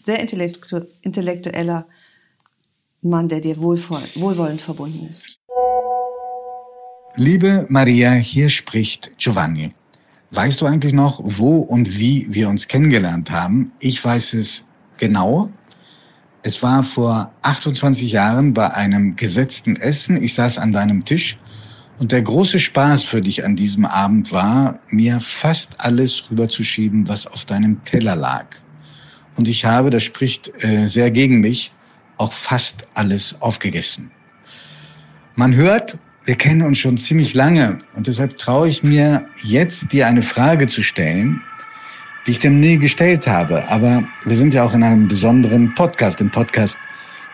Speaker 1: sehr intellektueller Mann, der dir wohlwollend verbunden ist.
Speaker 5: Liebe Maria, hier spricht Giovanni. Weißt du eigentlich noch, wo und wie wir uns kennengelernt haben? Ich weiß es genau. Es war vor 28 Jahren bei einem gesetzten Essen. Ich saß an deinem Tisch und der große Spaß für dich an diesem Abend war, mir fast alles rüberzuschieben, was auf deinem Teller lag. Und ich habe, das spricht äh, sehr gegen mich, auch fast alles aufgegessen. Man hört, wir kennen uns schon ziemlich lange und deshalb traue ich mir jetzt, dir eine Frage zu stellen, die ich dir nie gestellt habe. Aber wir sind ja auch in einem besonderen Podcast, dem Podcast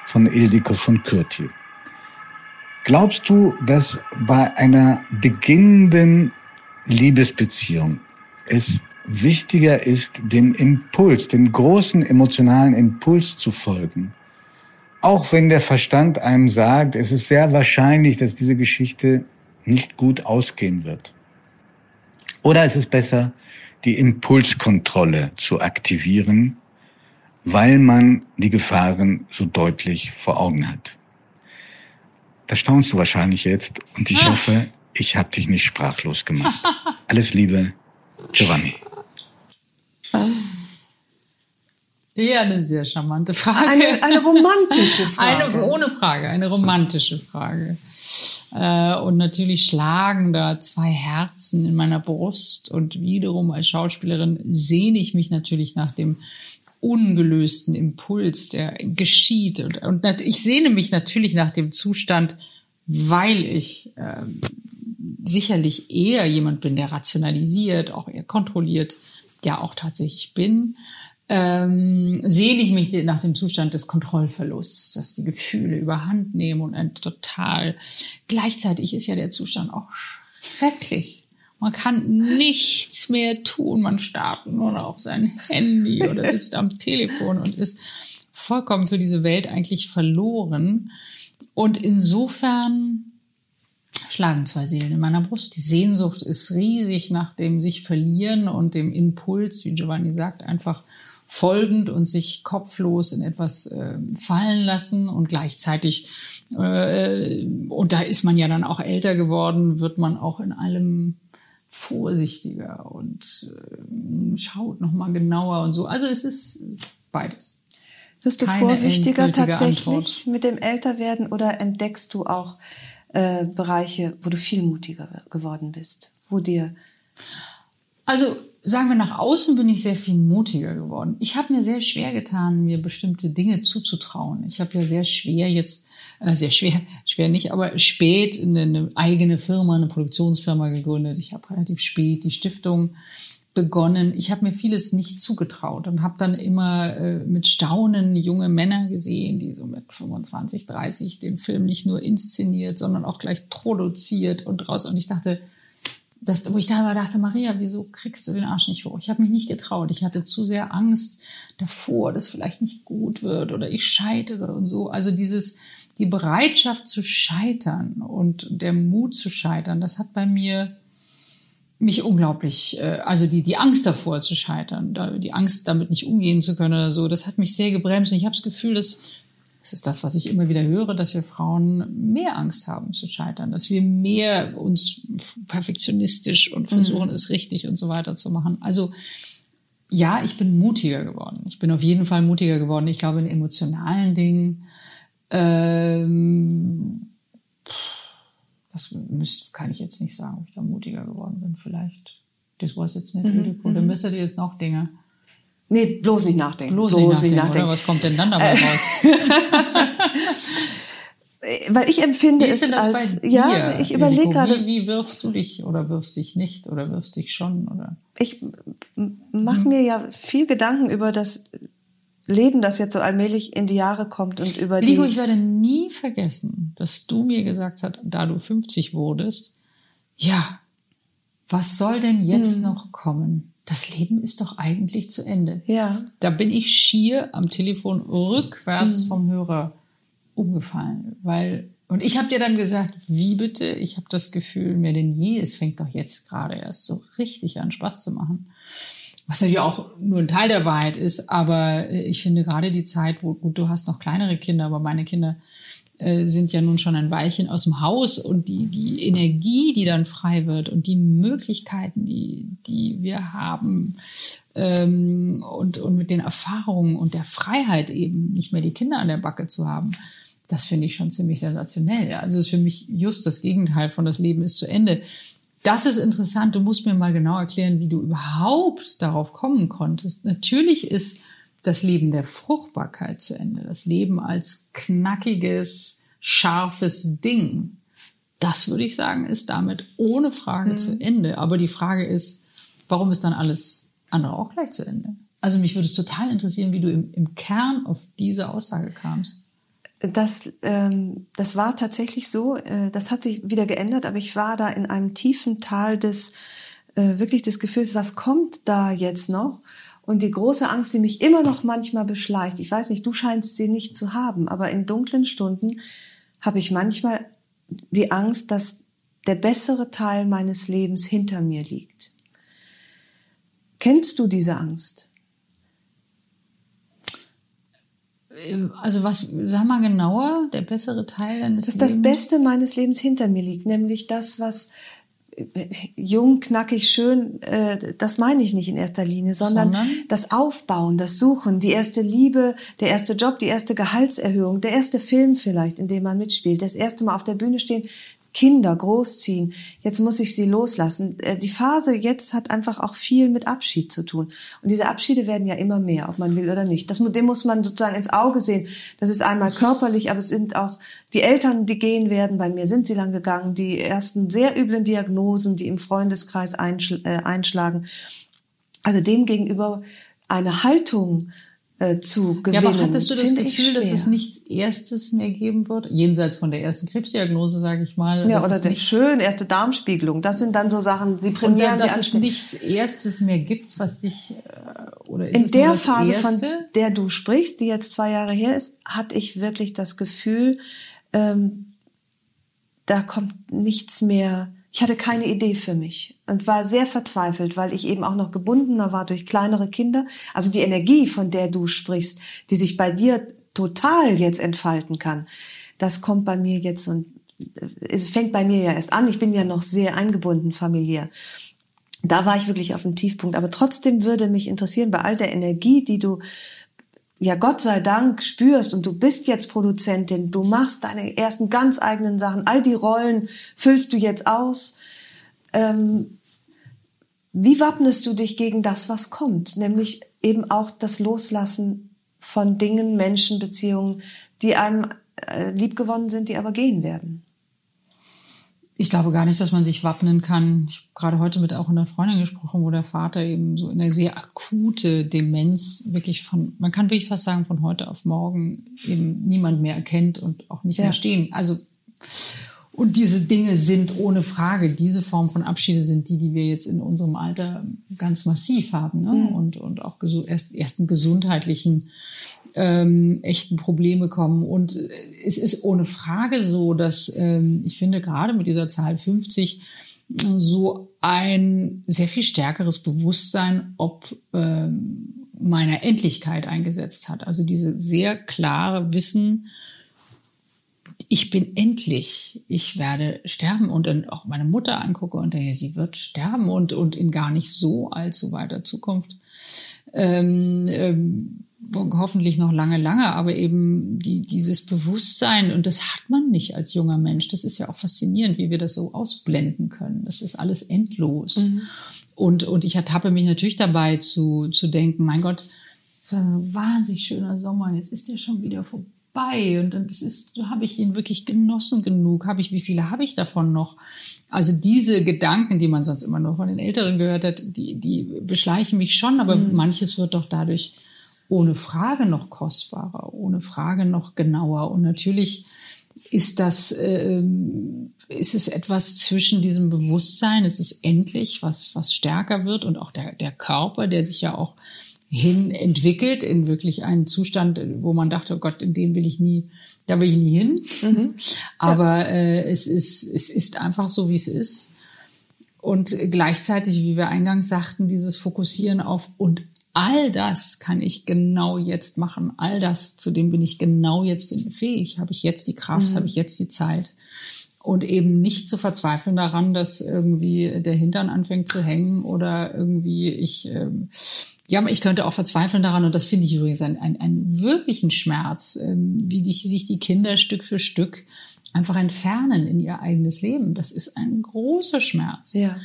Speaker 5: von Ildiko von Kürti. Glaubst du, dass bei einer beginnenden Liebesbeziehung es wichtiger ist, dem Impuls, dem großen emotionalen Impuls zu folgen. Auch wenn der Verstand einem sagt, es ist sehr wahrscheinlich, dass diese Geschichte nicht gut ausgehen wird. Oder ist es besser, die Impulskontrolle zu aktivieren, weil man die Gefahren so deutlich vor Augen hat. Da staunst du wahrscheinlich jetzt und ich hoffe, ich habe dich nicht sprachlos gemacht. Alles Liebe, Giovanni.
Speaker 2: Ja, eine sehr charmante Frage.
Speaker 1: Eine, eine romantische Frage.
Speaker 2: Eine, ohne Frage, eine romantische Frage. Äh, und natürlich schlagen da zwei Herzen in meiner Brust. Und wiederum als Schauspielerin sehne ich mich natürlich nach dem ungelösten Impuls, der geschieht. Und, und ich sehne mich natürlich nach dem Zustand, weil ich äh, sicherlich eher jemand bin, der rationalisiert, auch eher kontrolliert ja auch tatsächlich bin, ähm, sehne ich mich nach dem Zustand des Kontrollverlusts, dass die Gefühle überhand nehmen und ein total, gleichzeitig ist ja der Zustand auch schrecklich. Man kann nichts mehr tun, man starrt nur noch auf sein Handy oder sitzt am Telefon und ist vollkommen für diese Welt eigentlich verloren. Und insofern schlagen zwei Seelen in meiner Brust. Die Sehnsucht ist riesig nach dem sich verlieren und dem Impuls, wie Giovanni sagt, einfach folgend und sich kopflos in etwas äh, fallen lassen und gleichzeitig, äh, und da ist man ja dann auch älter geworden, wird man auch in allem vorsichtiger und äh, schaut nochmal genauer und so. Also es ist beides.
Speaker 1: Wirst du Keine vorsichtiger tatsächlich Antwort. mit dem Älterwerden oder entdeckst du auch äh, Bereiche, wo du viel mutiger geworden bist, wo dir
Speaker 2: also sagen wir nach außen bin ich sehr viel mutiger geworden. Ich habe mir sehr schwer getan, mir bestimmte Dinge zuzutrauen. Ich habe ja sehr schwer jetzt äh, sehr schwer, schwer nicht, aber spät eine, eine eigene Firma, eine Produktionsfirma gegründet. Ich habe relativ spät die Stiftung begonnen. Ich habe mir vieles nicht zugetraut und habe dann immer äh, mit Staunen junge Männer gesehen, die so mit 25, 30 den Film nicht nur inszeniert, sondern auch gleich produziert und raus. Und ich dachte, das, wo ich da dachte, Maria, wieso kriegst du den Arsch nicht hoch? Ich habe mich nicht getraut. Ich hatte zu sehr Angst davor, dass vielleicht nicht gut wird oder ich scheitere und so. Also dieses, die Bereitschaft zu scheitern und der Mut zu scheitern, das hat bei mir mich unglaublich, äh, also die, die Angst davor zu scheitern, die Angst damit nicht umgehen zu können oder so, das hat mich sehr gebremst. Und ich habe das Gefühl, dass das ist das, was ich immer wieder höre, dass wir Frauen mehr Angst haben zu scheitern, dass wir mehr uns perfektionistisch und versuchen, mhm. es richtig und so weiter zu machen. Also ja, ich bin mutiger geworden. Ich bin auf jeden Fall mutiger geworden. Ich glaube, in emotionalen Dingen Ähm, das müsst, kann ich jetzt nicht sagen, ob ich da mutiger geworden bin. Vielleicht. Das weiß jetzt nicht. Mhm. Oder müsstet ihr jetzt noch Dinge?
Speaker 1: Nee, bloß nicht nachdenken.
Speaker 2: Bloß, bloß nicht, nachdenken, nicht nachdenken. Oder was kommt denn dann dabei raus?
Speaker 1: Weil ich empfinde
Speaker 2: wie ist denn
Speaker 1: es
Speaker 2: das
Speaker 1: als,
Speaker 2: bei dir,
Speaker 1: ja, ich überlege gerade.
Speaker 2: Wie, wie wirfst du dich oder wirfst dich nicht oder wirfst dich schon oder?
Speaker 1: Ich mache mir ja viel Gedanken über das Leben, das jetzt so allmählich in die Jahre kommt und über
Speaker 2: Ligo,
Speaker 1: die.
Speaker 2: ich werde nie vergessen, dass du mir gesagt hast, da du 50 wurdest, ja, was soll denn jetzt hm. noch kommen? Das Leben ist doch eigentlich zu Ende.
Speaker 1: Ja.
Speaker 2: Da bin ich schier am Telefon rückwärts hm. vom Hörer umgefallen, weil und ich habe dir dann gesagt, wie bitte? Ich habe das Gefühl, mehr denn je, es fängt doch jetzt gerade erst so richtig an Spaß zu machen. Was natürlich auch nur ein Teil der Wahrheit ist, aber äh, ich finde gerade die Zeit, wo gut, du hast noch kleinere Kinder, aber meine Kinder äh, sind ja nun schon ein Weilchen aus dem Haus und die, die Energie, die dann frei wird und die Möglichkeiten, die, die wir haben ähm, und, und mit den Erfahrungen und der Freiheit eben nicht mehr die Kinder an der Backe zu haben, das finde ich schon ziemlich sensationell. Also es ist für mich just das Gegenteil von das Leben ist zu Ende. Das ist interessant. Du musst mir mal genau erklären, wie du überhaupt darauf kommen konntest. Natürlich ist das Leben der Fruchtbarkeit zu Ende. Das Leben als knackiges, scharfes Ding. Das würde ich sagen, ist damit ohne Frage mhm. zu Ende. Aber die Frage ist, warum ist dann alles andere auch gleich zu Ende? Also mich würde es total interessieren, wie du im, im Kern auf diese Aussage kamst
Speaker 1: das, ähm, das war tatsächlich so. Äh, das hat sich wieder geändert, aber ich war da in einem tiefen Tal des äh, wirklich des Gefühls, was kommt da jetzt noch? Und die große Angst, die mich immer noch manchmal beschleicht. Ich weiß nicht, du scheinst sie nicht zu haben, aber in dunklen Stunden habe ich manchmal die Angst, dass der bessere Teil meines Lebens hinter mir liegt. Kennst du diese Angst?
Speaker 2: Also was, sag mal genauer, der bessere Teil deines
Speaker 1: Dass Lebens? das Beste meines Lebens hinter mir liegt, nämlich das, was äh, jung, knackig, schön, äh, das meine ich nicht in erster Linie, sondern, sondern, das Aufbauen, das Suchen, die erste Liebe, der erste Job, die erste Gehaltserhöhung, der erste Film vielleicht, in dem man mitspielt, das erste Mal auf der Bühne stehen, Kinder großziehen. Jetzt muss ich sie loslassen. Äh, die Phase jetzt hat einfach auch viel mit Abschied zu tun. Und diese Abschiede werden ja immer mehr, ob man will oder nicht. Das, dem muss man sozusagen ins Auge sehen. Das ist einmal körperlich, aber es sind auch die Eltern, die gehen werden. Bei mir sind sie lang gegangen. Die ersten sehr üblen Diagnosen, die im Freundeskreis äh, einschlagen. Also dem gegenüber eine Haltung äh, zu gewinnen. Ja,
Speaker 2: aber hattest du das Gefühl, dass es nichts Erstes mehr geben wird? Jenseits von der ersten Krebsdiagnose, sage ich mal.
Speaker 1: Ja, oder der schön erste Darmspiegelung. Das sind dann so Sachen, die Premieren,
Speaker 2: Und dann, dass es nichts Erstes mehr gibt, was dich äh, oder ist
Speaker 1: In
Speaker 2: es
Speaker 1: der Phase, Erste? von der du sprichst, die jetzt zwei Jahre her ist, hatte ich wirklich das Gefühl, ähm, da kommt nichts mehr ich hatte keine Idee für mich und war sehr verzweifelt, weil ich eben auch noch gebundener war durch kleinere Kinder. Also die Energie, von der du sprichst, die sich bei dir total jetzt entfalten kann, das kommt bei mir jetzt und es fängt bei mir ja erst an. Ich bin ja noch sehr eingebunden familiär. Da war ich wirklich auf dem Tiefpunkt. Aber trotzdem würde mich interessieren, bei all der Energie, die du ja Gott sei Dank spürst und du bist jetzt Produzentin, du machst deine ersten ganz eigenen Sachen, all die Rollen füllst du jetzt aus. Ähm, wie wappnest du dich gegen das, was kommt? Nämlich eben auch das Loslassen von Dingen, Menschen, Beziehungen, die einem äh, liebgewonnen sind, die aber gehen werden.
Speaker 2: Ich glaube gar nicht, dass man sich wappnen kann. Ich habe gerade heute mit auch einer Freundin gesprochen, wo der Vater eben so in eine sehr akute Demenz wirklich von, man kann wirklich fast sagen, von heute auf morgen eben niemand mehr erkennt und auch nicht ja. mehr stehen. Also, und diese Dinge sind ohne Frage, diese Form von Abschiede sind die, die wir jetzt in unserem Alter ganz massiv haben ne? Mhm. und, und auch erst, ersten gesundheitlichen ähm, echten Probleme kommen. Und es ist ohne Frage so, dass ähm, ich finde, gerade mit dieser Zahl 50 so ein sehr viel stärkeres Bewusstsein ob ähm, meiner Endlichkeit eingesetzt hat. Also diese sehr klare Wissen, ich bin endlich, ich werde sterben und dann auch meine Mutter angucke und daher, sie wird sterben und, und in gar nicht so allzu weiter Zukunft. Ähm, ähm, hoffentlich noch lange, lange, aber eben die, dieses Bewusstsein, und das hat man nicht als junger Mensch. Das ist ja auch faszinierend, wie wir das so ausblenden können. Das ist alles endlos. Mhm. Und, und ich ertappe mich natürlich dabei zu, zu denken, mein Gott, es war ein wahnsinnig schöner Sommer, jetzt ist der schon wieder vorbei. Und dann ist, habe ich ihn wirklich genossen genug? Habe ich, wie viele habe ich davon noch? Also diese Gedanken, die man sonst immer nur von den Älteren gehört hat, die, die beschleichen mich schon, aber mhm. manches wird doch dadurch ohne Frage noch kostbarer, ohne Frage noch genauer. Und natürlich ist das, äh, ist es etwas zwischen diesem Bewusstsein, es ist endlich, was, was stärker wird und auch der, der Körper, der sich ja auch hin entwickelt in wirklich einen Zustand, wo man dachte, oh Gott, in dem will ich nie, da will ich nie hin. Mhm. Aber ja. äh, es ist, es ist einfach so, wie es ist. Und gleichzeitig, wie wir eingangs sagten, dieses Fokussieren auf und all das kann ich genau jetzt machen. All das, zu dem bin ich genau jetzt fähig. Habe ich jetzt die Kraft, mhm. habe ich jetzt die Zeit. Und eben nicht zu verzweifeln daran, dass irgendwie der Hintern anfängt zu hängen oder irgendwie ich, ähm, ja, ich könnte auch verzweifeln daran, und das finde ich übrigens einen, einen, einen wirklichen Schmerz, ähm, wie die, sich die Kinder Stück für Stück einfach entfernen in ihr eigenes Leben. Das ist ein großer Schmerz. Ja.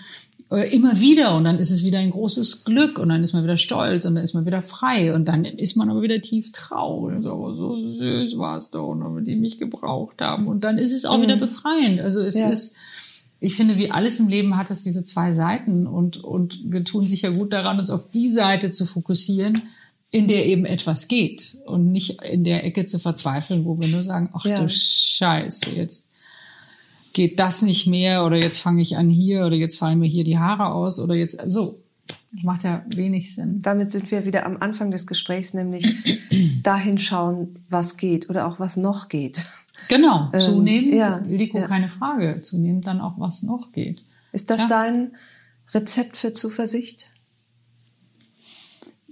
Speaker 2: Äh, immer wieder und dann ist es wieder ein großes Glück und dann ist man wieder stolz und dann ist man wieder frei und dann ist man aber wieder tief traurig. So, aber so süß war es doch, die mich gebraucht haben und dann ist es auch mhm. wieder befreiend. Also es ja. ist, ich finde, wie alles im Leben hat es diese zwei Seiten und, und wir tun sicher gut daran, uns auf die Seite zu fokussieren, in der eben etwas geht und nicht in der Ecke zu verzweifeln, wo wir nur sagen, ach ja. du Scheiße, jetzt geht das nicht mehr oder jetzt fange ich an hier oder jetzt fallen mir hier die Haare aus oder jetzt so. Macht ja wenig Sinn.
Speaker 1: Damit sind wir wieder am Anfang des Gesprächs, nämlich dahin schauen, was geht oder auch was noch geht.
Speaker 2: Genau, ähm, zunehmend, ja, Ildiko, ja. keine Frage, zunehmend dann auch was noch geht.
Speaker 1: Ist das ja. dein Rezept für Zuversicht?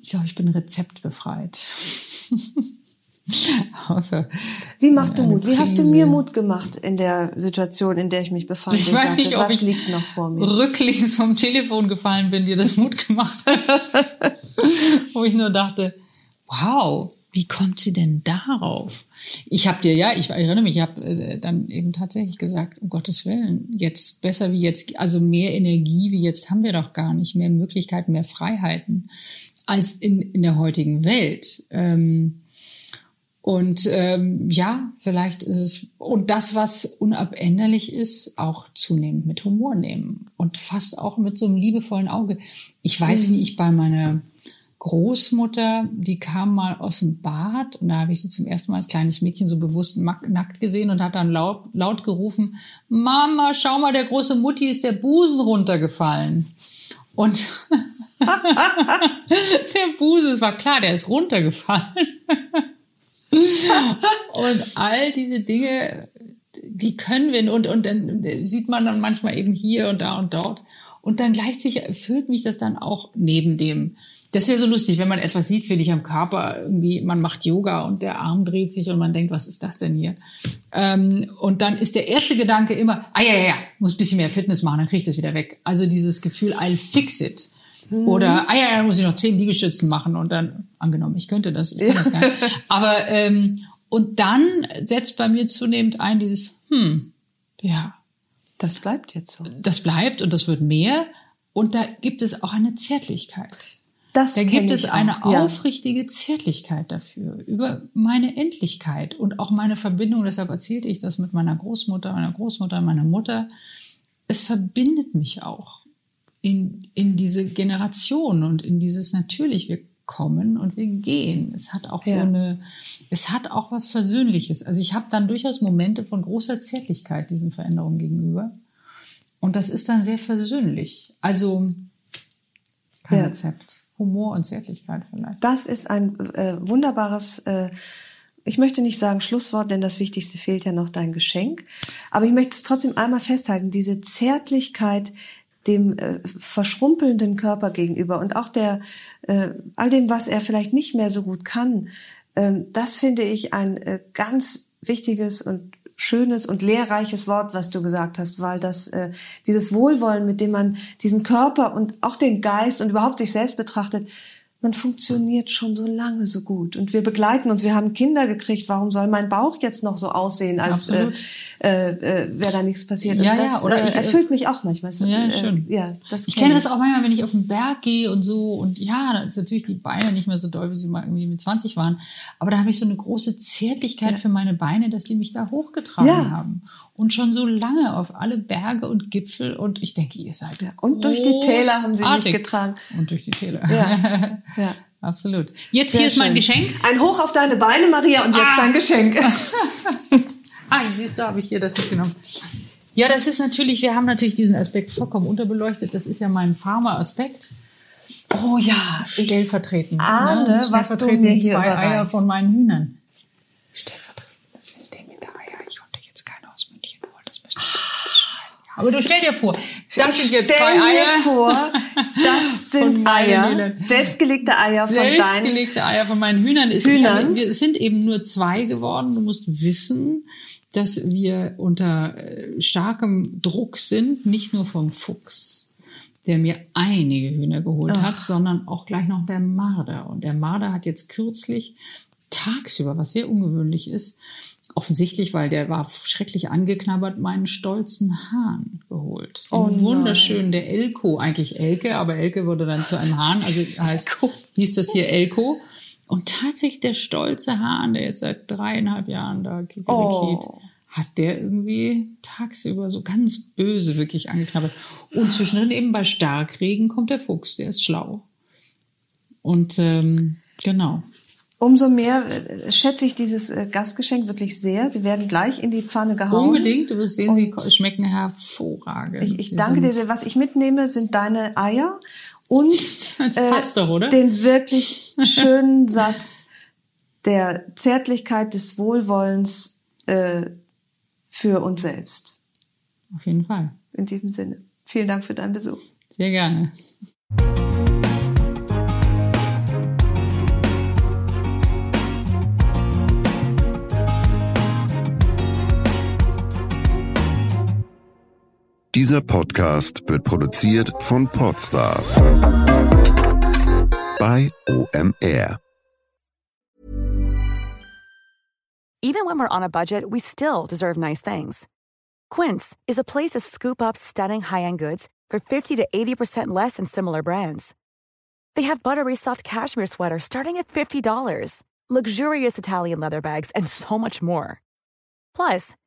Speaker 2: Ich glaube, ich bin rezeptbefreit.
Speaker 1: Wie machst du Mut? Wie hast du mir Mut gemacht in der Situation, in der ich mich befand?
Speaker 2: Ich, ich weiß dachte, nicht, ob ich liegt noch vor mir? rücklings vom Telefon gefallen bin, dir das Mut gemacht hat. Wo ich nur dachte, wow, wie kommt sie denn darauf? Ich habe dir, ja, ich erinnere mich, ich habe äh, dann eben tatsächlich gesagt, um Gottes Willen, jetzt besser wie jetzt, also mehr Energie wie jetzt haben wir doch gar nicht, mehr Möglichkeiten, mehr Freiheiten als in, in der heutigen Welt. Ähm, und ähm, ja, vielleicht ist es, und das, was unabänderlich ist, auch zunehmend mit Humor nehmen und fast auch mit so einem liebevollen Auge. Ich weiß, mhm. wie ich bei meiner Großmutter, die kam mal aus dem Bad und da habe ich sie zum ersten Mal als kleines Mädchen so bewusst nackt gesehen und hat dann laut, laut gerufen, Mama, schau mal, der große Mutti ist der Busen runtergefallen. Und der Busen, es war klar, der ist runtergefallen. und all diese Dinge, die können wir und, und dann sieht man dann manchmal eben hier und da und dort. Und dann gleichzeitig erfüllt mich das dann auch neben dem. Das ist ja so lustig, wenn man etwas sieht, finde ich am Körper, irgendwie, man macht Yoga und der Arm dreht sich und man denkt, was ist das denn hier? Ähm, und dann ist der erste Gedanke immer, ah ja, ja, ja, muss ein bisschen mehr Fitness machen, dann kriege ich das wieder weg. Also dieses Gefühl, I'll fix it. Mhm. Oder, ah ja, dann muss ich noch zehn Liegestützen machen und dann, angenommen, ich könnte das, ich kann das gar nicht. Aber, ähm, und dann setzt bei mir zunehmend ein dieses, hm, ja.
Speaker 1: Das bleibt jetzt so.
Speaker 2: Das bleibt und das wird mehr. Und da gibt es auch eine Zärtlichkeit. Das da gibt es eine auch, aufrichtige ja. Zärtlichkeit dafür, über meine Endlichkeit und auch meine Verbindung. Deshalb erzählte ich das mit meiner Großmutter, meiner Großmutter, meiner Mutter. Es verbindet mich auch in, in diese Generation und in dieses natürlich, wir kommen und wir gehen. Es hat auch ja. so eine, es hat auch was Versöhnliches. Also ich habe dann durchaus Momente von großer Zärtlichkeit diesen Veränderungen gegenüber. Und das ist dann sehr versöhnlich. Also kein ja. Rezept. Humor und Zärtlichkeit vielleicht.
Speaker 1: Das ist ein äh, wunderbares, äh, ich möchte nicht sagen Schlusswort, denn das Wichtigste fehlt ja noch dein Geschenk. Aber ich möchte es trotzdem einmal festhalten, diese Zärtlichkeit, dem äh, verschrumpelnden Körper gegenüber und auch der äh, all dem, was er vielleicht nicht mehr so gut kann, ähm, das finde ich ein äh, ganz wichtiges und schönes und lehrreiches Wort, was du gesagt hast, weil das äh, dieses Wohlwollen, mit dem man diesen Körper und auch den Geist und überhaupt sich selbst betrachtet, man funktioniert schon so lange so gut und wir begleiten uns. Wir haben Kinder gekriegt. Warum soll mein Bauch jetzt noch so aussehen, als äh, äh, äh, wäre da nichts passiert?
Speaker 2: Ja,
Speaker 1: und das
Speaker 2: ja, oder
Speaker 1: äh,
Speaker 2: ich,
Speaker 1: erfüllt mich auch manchmal.
Speaker 2: Ja,
Speaker 1: äh,
Speaker 2: schön.
Speaker 1: Ja, das
Speaker 2: ich
Speaker 1: kenn
Speaker 2: kenne das auch manchmal, wenn ich auf den Berg gehe und so. Und ja, da ist natürlich die Beine nicht mehr so doll, wie sie mal irgendwie mit 20 waren. Aber da habe ich so eine große Zärtlichkeit
Speaker 1: Ja.
Speaker 2: für meine Beine, dass die mich da hochgetragen
Speaker 1: Ja.
Speaker 2: haben. Und schon so lange auf alle Berge und Gipfel. Und ich denke, ihr seid
Speaker 1: Ja, und durch die Täler haben sie mich getragen.
Speaker 2: Und durch die Täler.
Speaker 1: Ja. Ja.
Speaker 2: Absolut. Jetzt
Speaker 1: Sehr
Speaker 2: hier ist mein
Speaker 1: schön.
Speaker 2: Geschenk.
Speaker 1: Ein Hoch auf deine Beine, Maria, und jetzt
Speaker 2: Ah.
Speaker 1: dein Geschenk.
Speaker 2: Ah, siehst du, habe ich hier das mitgenommen. Ja, das ist natürlich, wir haben natürlich diesen Aspekt vollkommen unterbeleuchtet. Das ist ja mein Pharma-Aspekt.
Speaker 1: Oh ja,
Speaker 2: Stellvertretend.
Speaker 1: ahne,
Speaker 2: ne?
Speaker 1: was du
Speaker 2: Stellvertretend
Speaker 1: mir hier
Speaker 2: zwei Eier
Speaker 1: überreichst.
Speaker 2: von meinen Hühnern. Stellvertretend, das sind Demeter-Eier. Ich wollte jetzt keine aus München holen, das müsste ich jetzt schneiden. Ja, Aber du stell dir vor, das sind jetzt
Speaker 1: Stell
Speaker 2: zwei Eier.
Speaker 1: vor, das sind Eier, selbstgelegte Eier von deinen.
Speaker 2: Selbstgelegte Eier von meinen Hühnern. Ist, ich
Speaker 1: Hühnern?
Speaker 2: wir es sind eben nur zwei geworden. Du musst wissen, dass wir unter äh, starkem Druck sind, nicht nur vom Fuchs, der mir einige Hühner geholt hat, sondern auch gleich noch der Marder. Und der Marder hat jetzt kürzlich tagsüber, was sehr ungewöhnlich ist, offensichtlich, weil der war schrecklich angeknabbert, meinen stolzen Hahn geholt.
Speaker 1: Oh nein.
Speaker 2: wunderschön, der Elko, eigentlich Elke, aber Elke wurde dann zu einem Hahn, also heißt, hieß das hier Elko. Und tatsächlich der stolze Hahn, der jetzt seit dreieinhalb Jahren da kikerikit,
Speaker 1: Oh.
Speaker 2: hat der irgendwie tagsüber so ganz böse wirklich angeknabbert. Und zwischendrin eben bei Starkregen kommt der Fuchs, der ist schlau. Und ähm, genau.
Speaker 1: Umso mehr äh, schätze ich dieses äh, Gastgeschenk wirklich sehr. Sie werden gleich in die Pfanne gehauen.
Speaker 2: Unbedingt, du wirst sehen, sie schmecken hervorragend.
Speaker 1: Ich, ich danke dir sehr. Was ich mitnehme, sind deine Eier und
Speaker 2: passt doch,
Speaker 1: den wirklich schönen Satz der Zärtlichkeit des Wohlwollens äh, für uns selbst.
Speaker 2: Auf jeden Fall.
Speaker 1: In diesem Sinne. Vielen Dank für deinen Besuch.
Speaker 2: Sehr gerne.
Speaker 6: Dieser Podcast wird produziert von Podstars bei OMR.
Speaker 7: Even when we're on a budget, we still deserve nice things. Quince is a place to scoop up stunning high-end goods for 50 to 80% less than similar brands. They have buttery soft cashmere sweaters starting at $50, luxurious Italian leather bags, and so much more. Plus,